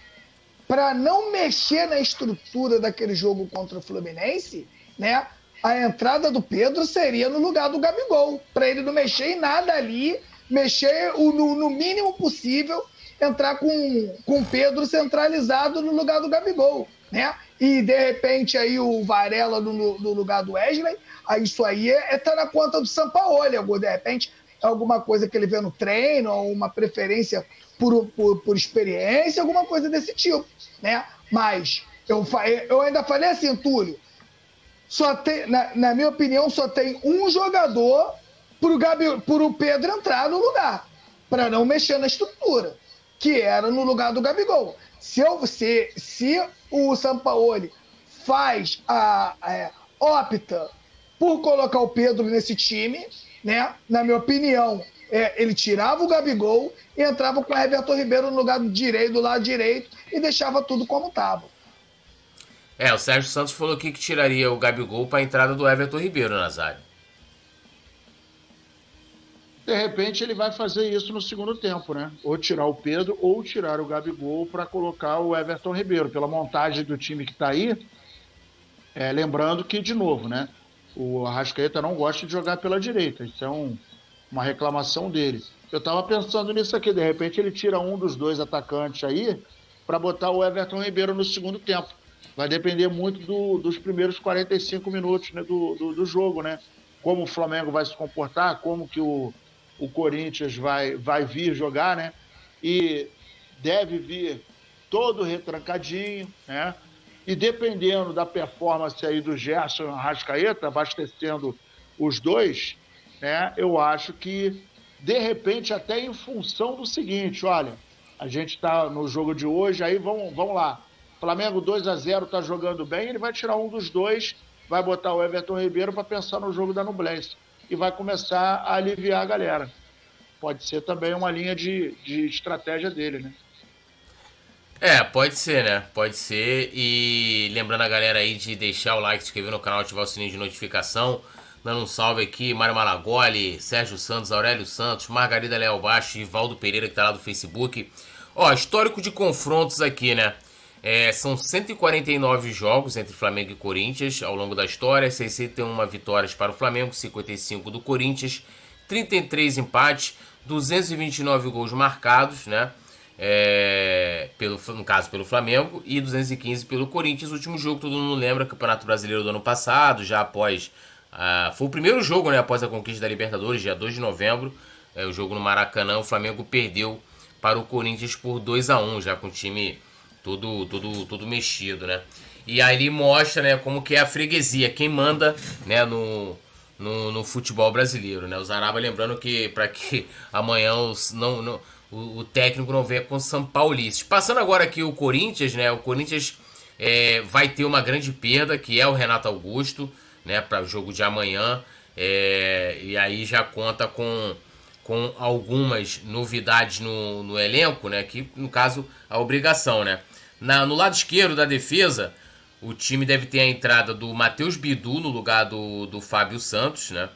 para não mexer na estrutura daquele jogo contra o Fluminense, né? A entrada do Pedro seria no lugar do Gabigol, para ele não mexer em nada ali, mexer o, no, no, mínimo possível, entrar com, com Pedro centralizado no lugar do Gabigol, né? E de repente aí o Varela no, no lugar do Wesley, aí isso aí é, é tá na conta do Sampaoli, de repente é alguma coisa que ele vê no treino, ou uma preferência por, por, por experiência, alguma coisa desse tipo, né? Mas eu, eu ainda falei assim, Túlio, só tem, na, na minha opinião, só tem um jogador pro, Gabi, pro Pedro entrar no lugar, para não mexer na estrutura, que era no lugar do Gabigol. Se, eu, se, se o Sampaoli faz a, a é, opta por colocar o Pedro nesse time, né? Na minha opinião, é, ele tirava o Gabigol e entrava com o Everton Ribeiro no lugar direito, do lado direito, e deixava tudo como estava. É, o Sérgio Santos falou aqui que tiraria o Gabigol para a entrada do Everton Ribeiro, Nazário. De repente ele vai fazer isso no segundo tempo, né? Ou tirar o Pedro ou tirar o Gabigol para colocar o Everton Ribeiro. Pela montagem do time que está aí, é, lembrando que, de novo, né? O Arrascaeta não gosta de jogar pela direita. Isso é um, uma reclamação dele. Eu estava pensando nisso aqui. De repente ele tira um dos dois atacantes aí para botar o Everton Ribeiro no segundo tempo vai depender muito do, dos primeiros 45 minutos né, do, do, do, jogo, né? Como o Flamengo vai se comportar, como que o, o Corinthians vai, vai vir jogar, né? E deve vir todo retrancadinho, né? E dependendo da performance aí do Gerson Arrascaeta, abastecendo os dois, né? Eu acho que, de repente, até em função do seguinte, olha, a gente está no jogo de hoje, aí vamos, vamos lá Flamengo 2 a 0 está jogando bem, ele vai tirar um dos dois, vai botar o Everton Ribeiro para pensar no jogo da Nublense e vai começar a aliviar a galera. Pode ser também uma linha de, de estratégia dele, né? É, pode ser, né? Pode ser. E lembrando a galera aí de deixar o like, se inscrever no canal, ativar o sininho de notificação. Dando um salve aqui, Mário Malagoli, Sérgio Santos, Aurélio Santos, Margarida Leal Baixo e Valdo Pereira, que tá lá do Facebook. Ó, histórico de confrontos aqui, né? É, são 149 jogos entre Flamengo e Corinthians ao longo da história, 61 vitórias para o Flamengo, 55 do Corinthians, 33 empates, 229 gols marcados, né? É, pelo, no caso pelo Flamengo, e 215 pelo Corinthians. O último jogo, todo mundo lembra, Campeonato Brasileiro do ano passado, já após. Uh, foi o primeiro jogo né, após a conquista da Libertadores, dia 2 de novembro. É, o jogo no Maracanã, o Flamengo perdeu para o Corinthians por 2 a 1 já com o time todo, todo, todo mexido, né? E aí ele mostra né, como que é a freguesia, quem manda né, no, no, no futebol brasileiro. Né? O Zaraba lembrando que para que amanhã os, não, não, o, o, técnico não venha com São Paulo. Passando agora aqui o Corinthians, né? O Corinthians é, vai ter uma grande perda, que é o Renato Augusto, né? Para o jogo de amanhã. É, e aí já conta com, com algumas novidades no, no elenco, né? Que no caso a obrigação, né? Na, no lado esquerdo da defesa, o time deve ter a entrada do Matheus Bidu no lugar do, do Fábio Santos, né?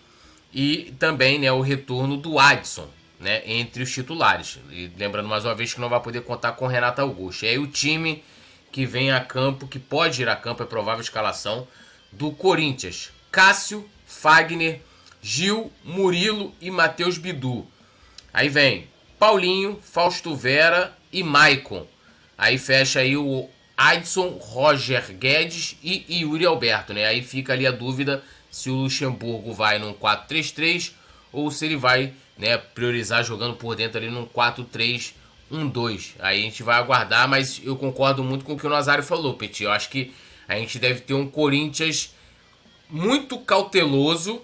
E também né, o retorno do Adson, né? Entre os titulares. E lembrando mais uma vez que não vai poder contar com Renato Augusto. E aí o time que vem a campo, que pode ir a campo, é provável escalação do Corinthians. Cássio, Fagner, Gil, Murilo e Matheus Bidu. Aí vem Paulinho, Fausto Vera e Maicon. Aí fecha aí o Adson, Roger Guedes e Yuri Alberto, né? Aí fica ali a dúvida se o Luxemburgo vai num 4-3-3 ou se ele vai né, priorizar jogando por dentro ali num 4-3-1-2. Aí a gente vai aguardar, mas eu concordo muito com o que o Nazário falou, Petit. Eu acho que a gente deve ter um Corinthians muito cauteloso.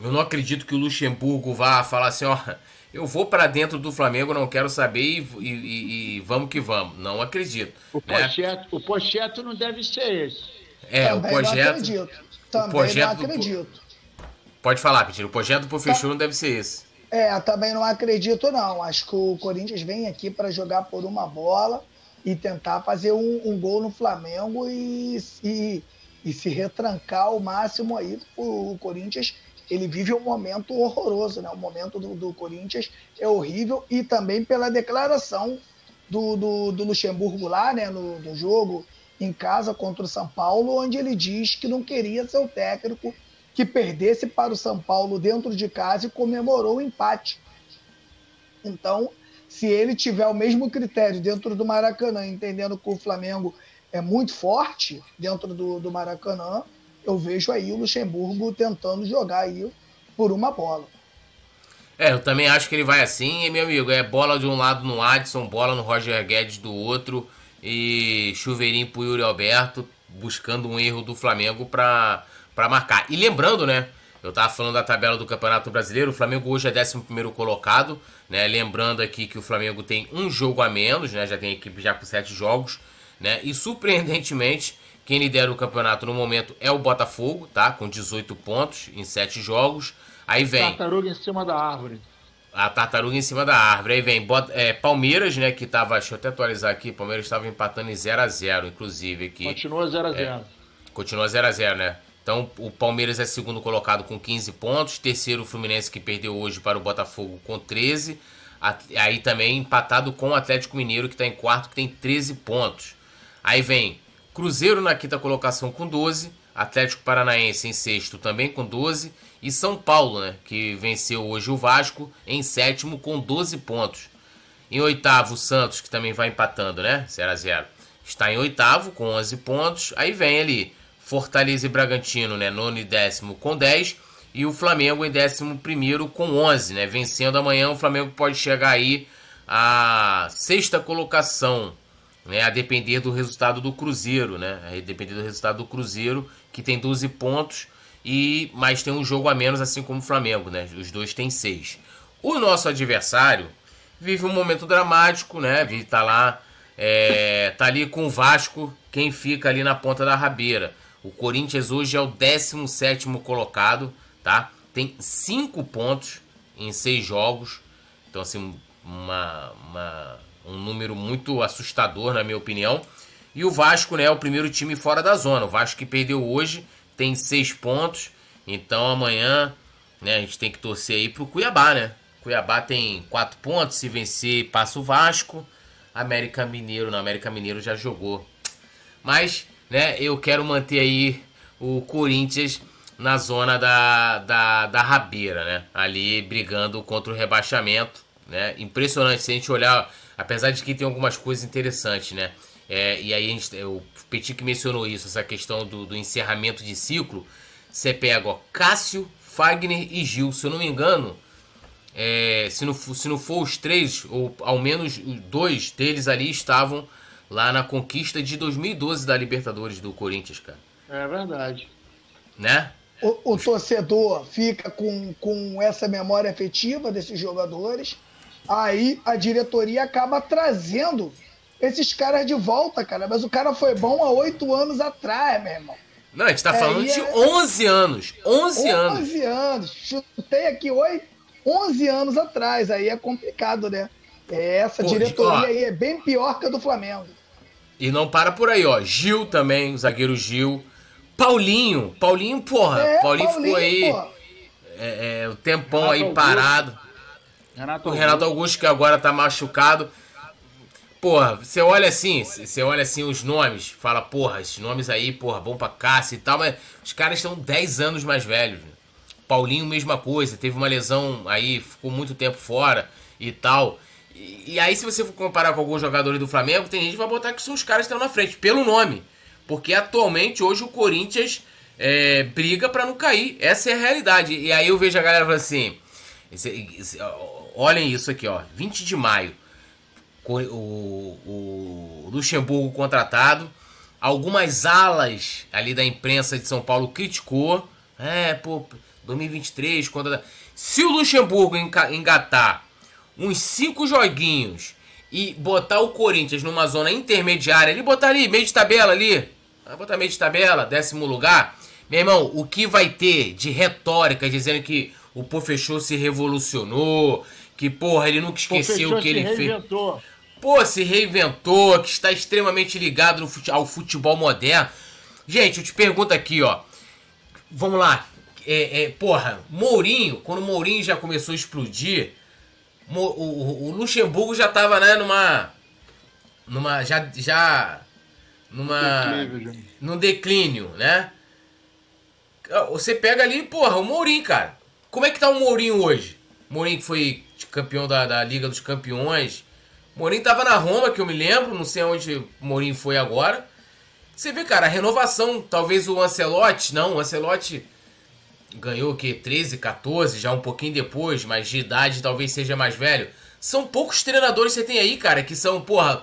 Eu não acredito que o Luxemburgo vá falar assim, ó, eu vou para dentro do Flamengo, não quero saber e, e, e, vamos que vamos. Não acredito. O, né? projeto, o projeto não deve ser esse. É, Também o projeto. Não acredito. Também o projeto não acredito. Do, pode falar, Petir. O projeto do Professor não deve ser esse. É, também não acredito, não. Acho que o Corinthians vem aqui para jogar por uma bola e tentar fazer um, um gol no Flamengo e, e, e, se retrancar ao máximo aí. O Corinthians ele vive um momento horroroso, né? O momento do, do Corinthians é horrível e também pela declaração do, do, do Luxemburgo lá, né? No, no jogo em casa contra o São Paulo, onde ele diz que não queria ser o técnico que perdesse para o São Paulo dentro de casa e comemorou o empate. Então, se ele tiver o mesmo critério dentro do Maracanã, entendendo que o Flamengo é muito forte dentro do, do Maracanã, eu vejo aí o Luxemburgo tentando jogar aí por uma bola. É, eu também acho que ele vai assim, e meu amigo, é bola de um lado no Adson, bola no Roger Guedes do outro, e chuveirinho pro Yuri Alberto, buscando um erro do Flamengo para marcar. E lembrando, né, eu tava falando da tabela do Campeonato Brasileiro, o Flamengo hoje é 11 colocado, né, lembrando aqui que o Flamengo tem um jogo a menos, né, já tem equipe já com sete jogos, né, e surpreendentemente quem lidera o campeonato no momento é o Botafogo, tá? Com 18 pontos em 7 jogos. Aí vem. Tartaruga em cima da árvore. A tartaruga em cima da árvore. Aí vem é, Palmeiras, né? Que tava. Deixa eu até atualizar aqui. Palmeiras estava empatando em 0x0, inclusive. Aqui. Continua 0x0. É, continua 0x0, né? Então o Palmeiras é segundo colocado com 15 pontos. Terceiro, o Fluminense que perdeu hoje para o Botafogo com 13. Aí também empatado com o Atlético Mineiro, que está em quarto, que tem 13 pontos. Aí vem Cruzeiro na quinta colocação com 12, Atlético Paranaense em sexto também com 12 e São Paulo, né, que venceu hoje o Vasco em sétimo com 12 pontos. Em oitavo, o Santos, que também vai empatando, né? 0 a 0 Está em oitavo com 11 pontos. Aí vem ali Fortaleza e Bragantino, né? Nono e décimo com 10. E o Flamengo em décimo primeiro com 11, né? Vencendo amanhã, o Flamengo pode chegar aí à sexta colocação né, a depender do resultado do Cruzeiro, né? A depender do resultado do Cruzeiro, que tem 12 pontos e mais tem um jogo a menos, assim como o Flamengo, né? Os dois têm 6. O nosso adversário vive um momento dramático, né? Tá lá, é, tá ali com o Vasco, quem fica ali na ponta da rabeira. O Corinthians hoje é o 17 colocado, tá? Tem 5 pontos em 6 jogos. Então, assim, uma, uma um número muito assustador, na minha opinião. E o Vasco, né, é o primeiro time fora da zona. O Vasco que perdeu hoje tem seis pontos. Então amanhã, né, a gente tem que torcer aí pro Cuiabá, né? Cuiabá tem quatro pontos, se vencer passa o Vasco. América Mineiro, não, América Mineiro já jogou. Mas, né, eu quero manter aí o Corinthians na zona da, da, da rabeira, né? Ali brigando contra o rebaixamento, né? Impressionante se a gente olhar, apesar de que tem algumas coisas interessantes, né? É, e aí a gente, o Petit que mencionou isso, essa questão do, do encerramento de ciclo. Você pega, ó, Cássio, Fagner e Gil, se eu não me engano, é, se, não, se não for os três, ou ao menos dois deles ali estavam lá na conquista de 2012 da Libertadores do Corinthians, cara. É verdade. Né? O, o torcedor fica com, com essa memória afetiva desses jogadores, aí a diretoria acaba trazendo esses caras de volta, cara. Mas o cara foi bom há oito anos atrás, meu irmão. Não, a gente tá falando de é... 11 anos. 11 anos. 11 anos. Chutei aqui 8, 11 anos atrás. Aí é complicado, né? É, essa Pô, diretoria ó, aí é bem pior que a do Flamengo. E não para por aí, ó. Gil também, o zagueiro Gil. Paulinho. Paulinho, porra. É, Paulinho, Paulinho, ficou aí é, é, o tempão Renato aí parado. Renato o Renato Augusto que agora tá machucado. Porra, você olha assim, você olha assim os nomes, fala, porra, esses nomes aí, porra, bom pra caça e tal, mas os caras estão 10 anos mais velhos. Paulinho, mesma coisa, teve uma lesão aí, ficou muito tempo fora e tal. E, e aí, se você for comparar com alguns jogadores do Flamengo, tem gente que vai botar que são os caras que estão na frente, pelo nome. Porque atualmente, hoje, o Corinthians é, briga para não cair. Essa é a realidade. E aí eu vejo a galera falando assim: esse, esse, olhem isso aqui, ó, 20 de maio o, o Luxemburgo contratado. Algumas alas ali da imprensa de São Paulo criticou. É, pô, 2023, quando. Se o Luxemburgo engatar uns cinco joguinhos e botar o Corinthians numa zona intermediária, ele botar ali, meio de tabela ali, vai botar meio de tabela, décimo lugar, meu irmão, o que vai ter de retórica dizendo que o Pofechou se revolucionou, que porra, ele nunca esqueceu o que ele fez pô, se reinventou, que está extremamente ligado fute ao futebol moderno. Gente, eu te pergunto aqui, ó. Vamos lá. É, é, porra, Mourinho, quando o Mourinho já começou a explodir, o, o, o Luxemburgo já tava, né, numa. Numa. Já. já numa. Declínio, num declínio, né? Você pega ali, porra, o Mourinho, cara. Como é que tá o Mourinho hoje? Mourinho que foi campeão da, da Liga dos Campeões, Mourinho tava na Roma, que eu me lembro, não sei onde Mourinho foi agora. Você vê, cara, a renovação, talvez o Ancelotti, não, o Ancelotti ganhou o quê? 13, 14, já um pouquinho depois, mas de idade talvez seja mais velho. São poucos treinadores que você tem aí, cara, que são, porra,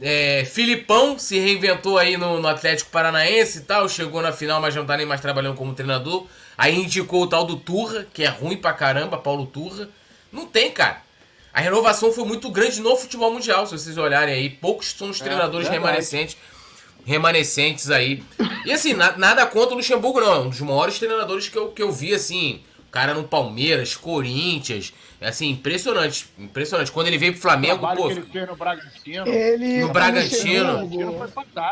é, Filipão se reinventou aí no, no, Atlético Paranaense e tal, chegou na final, mas não tá nem mais trabalhando como treinador. Aí indicou o tal do Turra, que é ruim pra caramba, Paulo Turra. Não tem, cara. A renovação foi muito grande no futebol mundial, se vocês olharem aí. Poucos são os é, treinadores é, remanescentes, remanescentes aí. E assim, na, nada contra o Luxemburgo, não. É um dos maiores treinadores que eu, que eu vi, assim. Cara no Palmeiras, Corinthians. É assim, impressionante. Impressionante. Quando ele veio pro Flamengo, pô. ele fez no Bragantino. Ele, no Bragantino.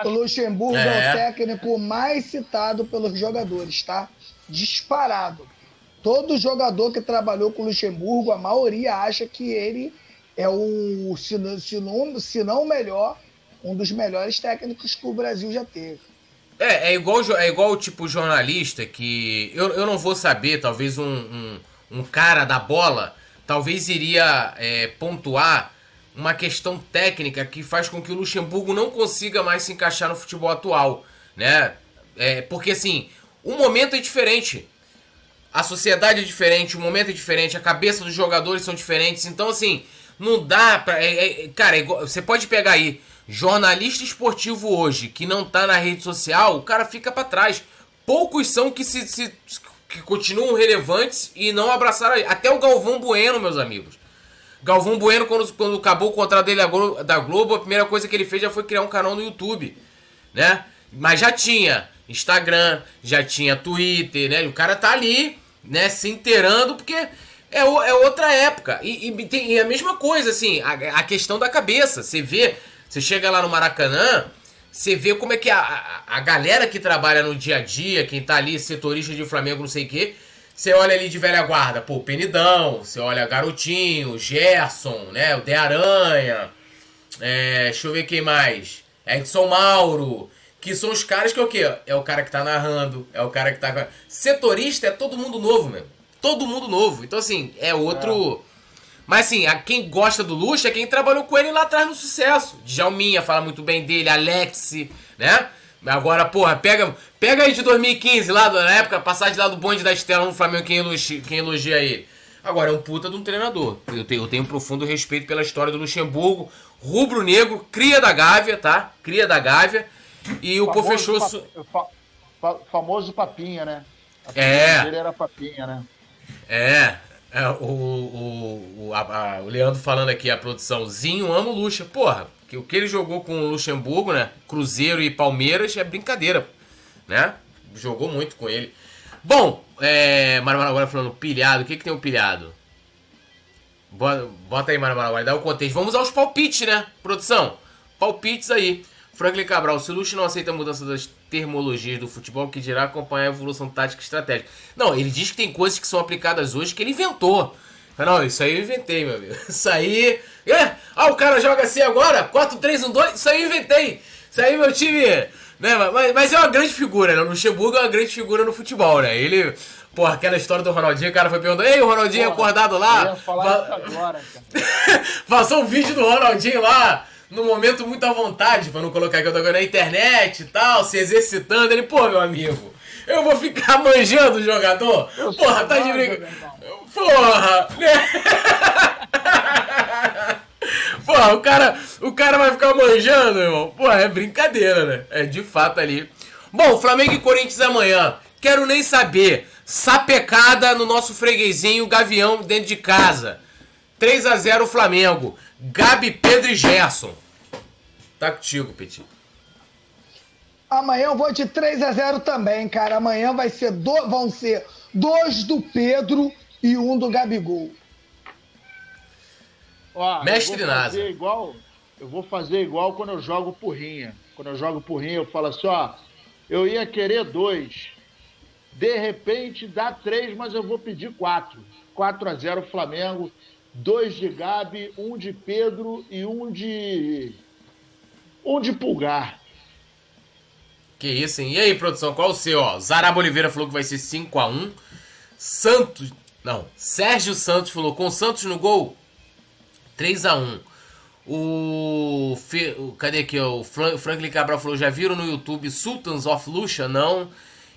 O Luxemburgo é. é o técnico mais citado pelos jogadores, tá? Disparado. Todo jogador que trabalhou com o Luxemburgo, a maioria acha que ele é o, se não, se não, se não o melhor, um dos melhores técnicos que o Brasil já teve. É, é igual, é igual tipo jornalista que eu, eu não vou saber, talvez um, um, um cara da bola talvez iria é, pontuar uma questão técnica que faz com que o Luxemburgo não consiga mais se encaixar no futebol atual, né? É, porque assim, o momento é diferente a sociedade é diferente, o momento é diferente, a cabeça dos jogadores são diferentes. Então, assim, não dá pra. É, é, cara, é, você pode pegar aí jornalista esportivo hoje que não tá na rede social, o cara fica para trás. Poucos são que se, se, que continuam relevantes e não abraçaram. Até o Galvão Bueno, meus amigos. Galvão Bueno, quando, quando acabou o contrato dele da Globo, a primeira coisa que ele fez já foi criar um canal no YouTube, né? Mas já tinha Instagram, já tinha Twitter, né? O cara tá ali né, se inteirando, porque é, é outra época. E, e tem e a mesma coisa, assim, a, a, questão da cabeça. Você vê, você chega lá no Maracanã, você vê como é que a, a, a, galera que trabalha no dia a dia, quem tá ali, setorista de Flamengo, não sei o quê, você olha ali de velha guarda, pô, Penidão, você olha Garotinho, Gerson, né, o De Aranha, é, deixa eu ver quem mais, Edson Mauro, que são os caras que é o quê? É o cara que tá narrando, é o cara que tá... Setorista é todo mundo novo, meu. Todo mundo novo. Então, assim, é outro... É. Mas, assim, a quem gosta do Luxo é quem trabalhou com ele lá atrás no sucesso. Djalminha fala muito bem dele, Alex, né? Agora, porra, pega, pega aí de 2015, lá na época, passagem lá do bonde da Estela no Flamengo, quem elogia, quem elogia ele. Agora, é um puta de um treinador. Eu tenho, eu tenho um profundo respeito pela história do Luxemburgo. Rubro-negro, cria da Gávea, tá? Cria da Gávea. E o pô fechou. Pa, fa, famoso Papinha, né? A é. Ele era Papinha, né? É. é o, o, o, a, a, o Leandro falando aqui, a produçãozinho, amo o Luxa. Porra, que o que ele jogou com o Luxemburgo, né? Cruzeiro e Palmeiras é brincadeira, né? Jogou muito com ele. Bom, é, Mara agora falando pilhado, o que, que tem o pilhado? Bota aí, Mara agora, dá o contexto. Vamos aos palpites, né? Produção, palpites aí. Franklin Cabral, se o Luxo não aceita a mudança das termologias do futebol, que dirá acompanhar a evolução tática e estratégica. Não, ele diz que tem coisas que são aplicadas hoje que ele inventou. Não, isso aí eu inventei, meu amigo. Isso aí. É, ah, o cara joga assim agora? 4-3-1-2? Isso aí eu inventei. Isso aí meu time. Né, mas, mas é uma grande figura, né? O Luxemburgo é uma grande figura no futebol, né? Ele. Pô, aquela história do Ronaldinho, o cara foi perguntando, ei, o Ronaldinho Porra, acordado lá. Eu ia falar isso agora, cara. Passou um vídeo do Ronaldinho lá no momento muito à vontade, pra não colocar que eu tô na internet e tal, se exercitando. Ele, pô, meu amigo, eu vou ficar manjando o jogador? Eu Porra, tá de brincadeira. Porra! Né? Porra, o cara, o cara vai ficar manjando, irmão. Porra, é brincadeira, né? É de fato ali. Bom, Flamengo e Corinthians amanhã. Quero nem saber. Sapecada no nosso freguesinho Gavião dentro de casa. 3 a 0 Flamengo. Gabi, Pedro e Gerson. Tá contigo, Petit. Amanhã eu vou de 3 a 0 também, cara. Amanhã vai ser do, vão ser dois do Pedro e um do Gabigol. Ó, Mestre Nasa. Igual, eu vou fazer igual quando eu jogo porrinha. Quando eu jogo porrinha, eu falo assim, ó, eu ia querer dois. De repente dá três, mas eu vou pedir quatro. 4 a 0 Flamengo, dois de Gabi, um de Pedro e um de onde pulgar. Que isso, hein? E aí, produção, qual o seu? Ó, Zaraba Oliveira falou que vai ser 5x1. Santos. Não, Sérgio Santos falou com Santos no gol 3x1. O, Fe... Cadê aqui? O Franklin Cabral falou: já viram no YouTube Sultans of Lucha? Não.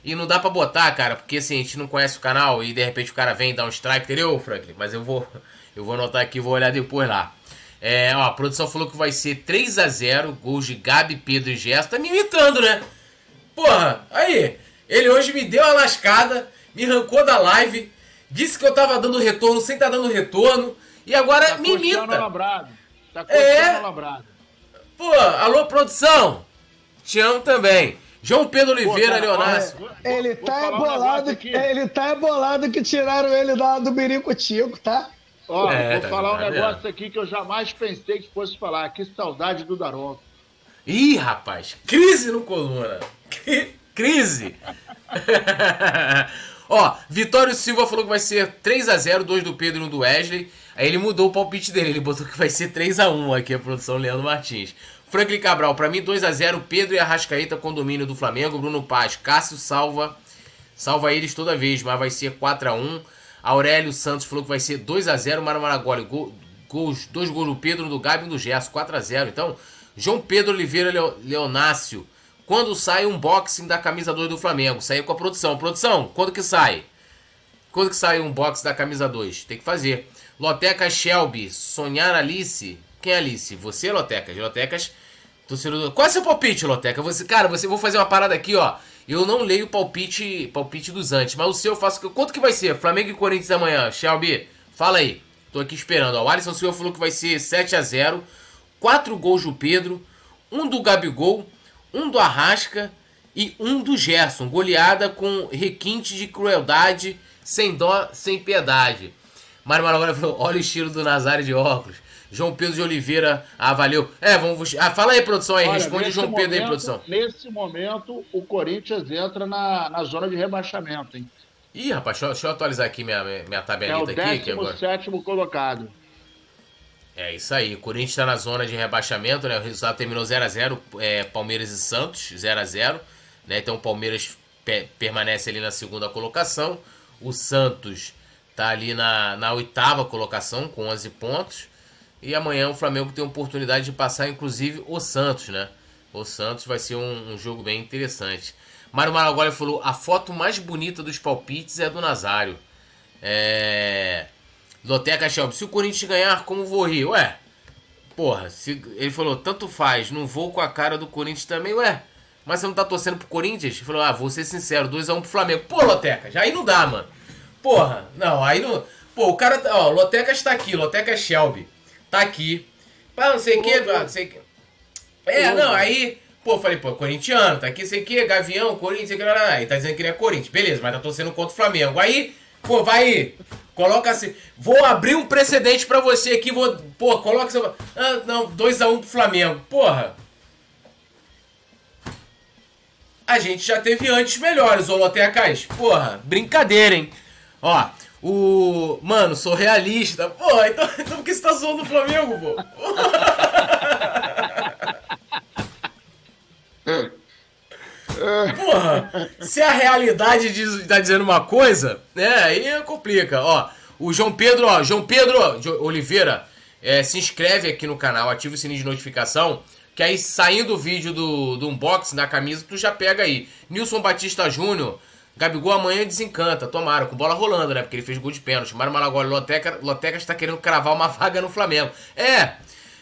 E não dá pra botar, cara, porque assim, a gente não conhece o canal e de repente o cara vem dar um strike, entendeu, Franklin? Mas eu vou, eu vou anotar aqui vou olhar depois lá. É, ó, a produção falou que vai ser 3 a 0 gols de Gabi, Pedro e Gerson. Tá me imitando, né? Porra, aí. Ele hoje me deu a lascada, me arrancou da live, disse que eu tava dando retorno sem estar tá dando retorno, e agora tá me imita. Labrado. Tá é. labrado. Pô, alô, produção. Te amo também. João Pedro Oliveira, Leonardo. Ele tá embolado, um ele tá embolado que tiraram ele da, do Birico Tico, tá? Ó, é, vou tá falar um negócio aqui que eu jamais pensei que fosse falar. Que saudade do Daronco. Ih, rapaz, crise no coluna. crise. Ó, Vitório Silva falou que vai ser 3 a 0 2 do Pedro e 1 do Wesley. Aí ele mudou o palpite dele, ele botou que vai ser 3 a 1 aqui a produção Leandro Martins. Franklin Cabral, para mim 2 a 0 Pedro e Arrascaeta com domínio do Flamengo. Bruno Paz, Cássio salva. Salva eles toda vez, mas vai ser 4 a 1 Aurélio Santos falou que vai ser 2 a 0 Mara Maragoli, gol, gols, dois gols do Pedro, do Gabi e do Gerson, 4 a 0 Então, João Pedro Oliveira Leonácio, quando sai um unboxing da camisa 2 do Flamengo? Saiu com a produção. Produção, quando que sai? Quando que sai um unboxing da camisa 2? Tem que fazer. Loteca Shelby, Sonhar Alice. Quem é Alice? Você, Lotecas? Lotecas, torcedor. Qual é seu palpite, Loteca? Você, cara, você vou fazer uma parada aqui, ó. Eu não leio o palpite, palpite dos antes, mas o seu eu faço. Quanto que vai ser? Flamengo e Corinthians amanhã. Shelby, fala aí. Tô aqui esperando. O Alisson Silva falou que vai ser 7 a 0 Quatro gols do Pedro, um do Gabigol, um do Arrasca e um do Gerson. Goleada com requinte de crueldade, sem dó, sem piedade. Mário Malagora falou: olha o estilo do Nazário de óculos. João Pedro de Oliveira, ah, valeu. É, vamos. Ah, fala aí, produção aí, Olha, responde o João momento, Pedro aí, produção. Nesse momento, o Corinthians entra na, na zona de rebaixamento, hein? Ih, rapaz, deixa, deixa eu atualizar aqui minha, minha tabelita é aqui. É o 17 colocado. É isso aí, o Corinthians está na zona de rebaixamento, né? O resultado terminou 0x0, é, Palmeiras e Santos, 0x0. Né? Então o Palmeiras pe permanece ali na segunda colocação. O Santos está ali na, na oitava colocação com 11 pontos. E amanhã o Flamengo tem a oportunidade de passar, inclusive, o Santos, né? O Santos vai ser um, um jogo bem interessante. Mário Maragoli falou: a foto mais bonita dos palpites é a do Nazário. É. Loteca Shelby, se o Corinthians ganhar, como vou rir? Ué, porra, se... ele falou: tanto faz, não vou com a cara do Corinthians também, ué. Mas você não tá torcendo pro Corinthians? Ele falou: ah, vou ser sincero, 2x1 um pro Flamengo. Pô, Loteca, já aí não dá, mano. Porra, não, aí não. Pô, o cara. Ó, Loteca está aqui, Loteca Shelby tá aqui. Pá, não sei o que, não sei que. É, não, aí. Pô, falei, pô, corintiano, tá aqui, sei o que, Gavião, Corinthians, sei que, aí tá dizendo que ele é Corinthians, beleza, mas tá torcendo contra o Flamengo. Aí, pô, vai, coloca assim, vou abrir um precedente pra você aqui, vou, pô, coloca seu. Ah, não, 2x1 um pro Flamengo, porra. A gente já teve antes melhores, Olotecas. Porra, brincadeira, hein? Ó, o. Mano, sou realista. Pô, então, então por que você tá zoando o Flamengo, pô? Porra, se a realidade diz, tá dizendo uma coisa, né? Aí complica. Ó, o João Pedro, ó, João Pedro Oliveira, é, se inscreve aqui no canal, ativa o sininho de notificação. Que aí, saindo o vídeo do, do unboxing da camisa, tu já pega aí. Nilson Batista Júnior. Gabigol amanhã desencanta, tomara, com bola rolando, né? Porque ele fez gol de pênalti. Mário Malagoli, Loteca, Loteca está querendo cravar uma vaga no Flamengo. É,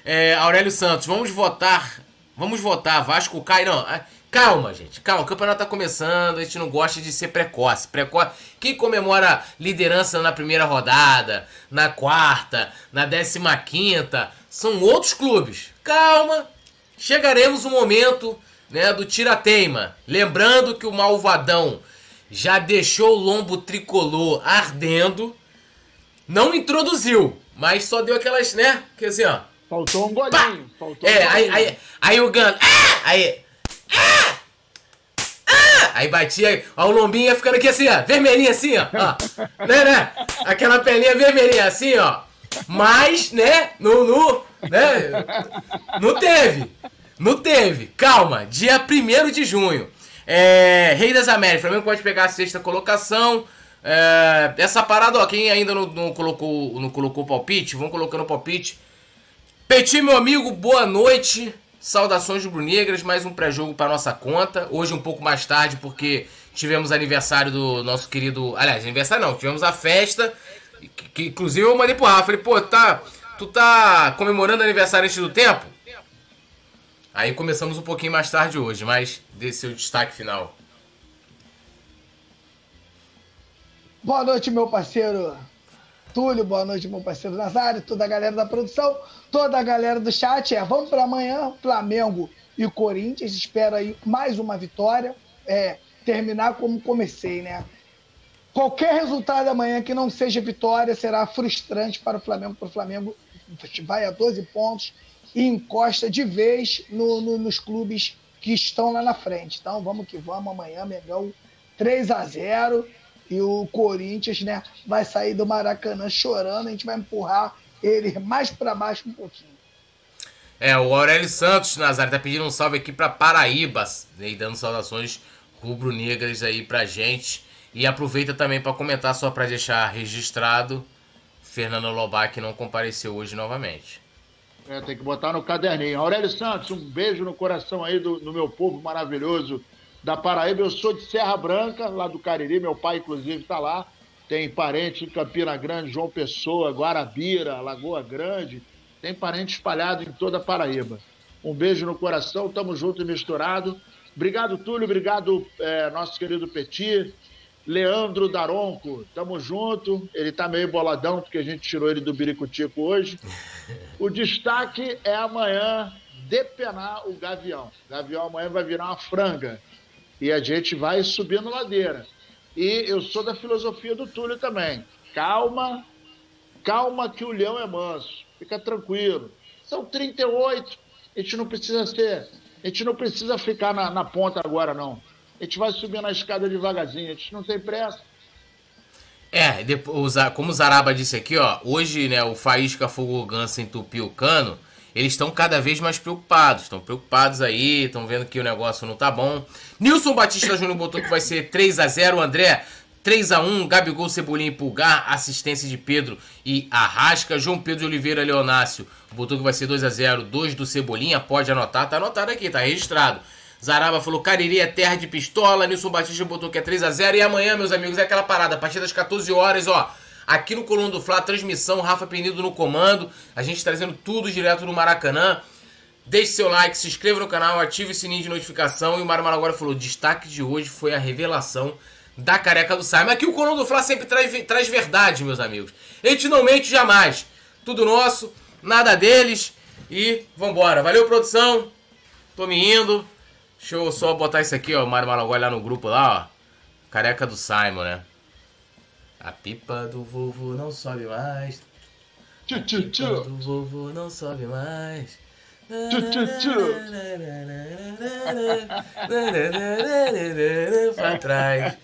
é, Aurélio Santos, vamos votar. Vamos votar. Vasco cai. Não, é, calma, gente. Calma, o campeonato tá começando. A gente não gosta de ser precoce. Precoce. Quem comemora liderança na primeira rodada, na quarta, na décima quinta, são outros clubes. Calma. Chegaremos o momento né, do tira-teima. Lembrando que o malvadão já deixou o lombo tricolor ardendo. Não introduziu, mas só deu aquelas, né? Quer dizer, ó. Faltou um golinho. Faltou é, um aí, aí, aí, o Gano. Ah! Aí. Ah! Ah! Aí batia, ó, o lombinho ia ficando aqui assim, ó. Vermelhinho assim, ó. ó né, né? Aquela pelinha vermelhinha assim, ó. Mas, né? No, no, né? Não teve. Não teve. Calma. Dia 1 de junho. É, Rei das Américas, Flamengo pode pegar a sexta colocação. É, essa parada, ó, quem ainda não, não, colocou não colocou palpite, vão colocando palpite. Petit, meu amigo, boa noite. Saudações rubro-negras, mais um pré-jogo para nossa conta. Hoje um pouco mais tarde, porque tivemos aniversário do nosso querido. Aliás, aniversário não, tivemos a festa. Que, que inclusive eu mandei pro Rafa. Falei, pô, tá, tu tá comemorando aniversário antes do tempo? Aí começamos um pouquinho mais tarde hoje, mas dê seu destaque final. Boa noite, meu parceiro Túlio, boa noite, meu parceiro Nazário, toda a galera da produção, toda a galera do chat. É, vamos para amanhã, Flamengo e Corinthians. Espero aí mais uma vitória. É, terminar como comecei, né? Qualquer resultado amanhã que não seja vitória será frustrante para o Flamengo, para o Flamengo vai a 12 pontos e encosta de vez no, no, nos clubes que estão lá na frente. Então vamos que vamos, amanhã, Mengão 3 a 0 e o Corinthians né, vai sair do Maracanã chorando, a gente vai empurrar ele mais para baixo um pouquinho. É, o Aurélio Santos, Nazário, tá pedindo um salve aqui para Paraíba, e dando saudações rubro-negras aí pra gente. E aproveita também para comentar, só para deixar registrado, Fernando Lobac não compareceu hoje novamente. É, tem que botar no caderninho. Aurélio Santos, um beijo no coração aí do, do meu povo maravilhoso da Paraíba. Eu sou de Serra Branca, lá do Cariri. Meu pai, inclusive, está lá. Tem parente em Campina Grande, João Pessoa, Guarabira, Lagoa Grande. Tem parente espalhado em toda a Paraíba. Um beijo no coração, tamo junto e misturado. Obrigado, Túlio. Obrigado, é, nosso querido Petit. Leandro Daronco, tamo junto. Ele tá meio boladão porque a gente tirou ele do Biricutico hoje. O destaque é amanhã depenar o Gavião. O Gavião amanhã vai virar uma franga. E a gente vai subindo ladeira. E eu sou da filosofia do Túlio também. Calma, calma que o leão é manso. Fica tranquilo. São 38. A gente não precisa ser. A gente não precisa ficar na, na ponta agora, não. A gente vai subir na escada devagarzinho. A gente não tem pressa. É, depois, como o Zaraba disse aqui, ó, hoje, né, o Faísca Fogo Ganso entupiu o cano, eles estão cada vez mais preocupados, estão preocupados aí, estão vendo que o negócio não tá bom. Nilson Batista Júnior botou que vai ser 3 a 0 André 3 a 1 Gabigol, Cebolinha e Pulgar, assistência de Pedro e Arrasca. João Pedro Oliveira Leonácio botou que vai ser 2 a 0 2 do Cebolinha, pode anotar, tá anotado aqui, tá registrado. Zaraba falou Cariri é terra de pistola, Nilson Batista botou que é 3 a 0 E amanhã, meus amigos, é aquela parada, a partir das 14 horas, ó. Aqui no Coluna do Fla, transmissão, Rafa Penido no comando. A gente trazendo tudo direto do Maracanã. Deixe seu like, se inscreva no canal, ative o sininho de notificação. E o Mário agora falou: destaque de hoje foi a revelação da careca do Simon. Aqui o Coluna do Fla sempre traz, traz verdade, meus amigos. A gente não mente jamais. Tudo nosso, nada deles. E vambora. Valeu, produção. Tô me indo. Deixa eu só botar isso aqui, ó. O Mário Malagói lá no grupo lá, ó. Careca do Simon, né? A pipa do vovô não sobe mais. Tchu, tchu, tchu. A pipa do vovô não sobe mais. Tchu, tchu, tchu. pra trás.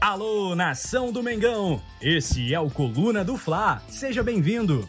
Alô, nação do Mengão! Esse é o Coluna do Fla. Seja bem-vindo.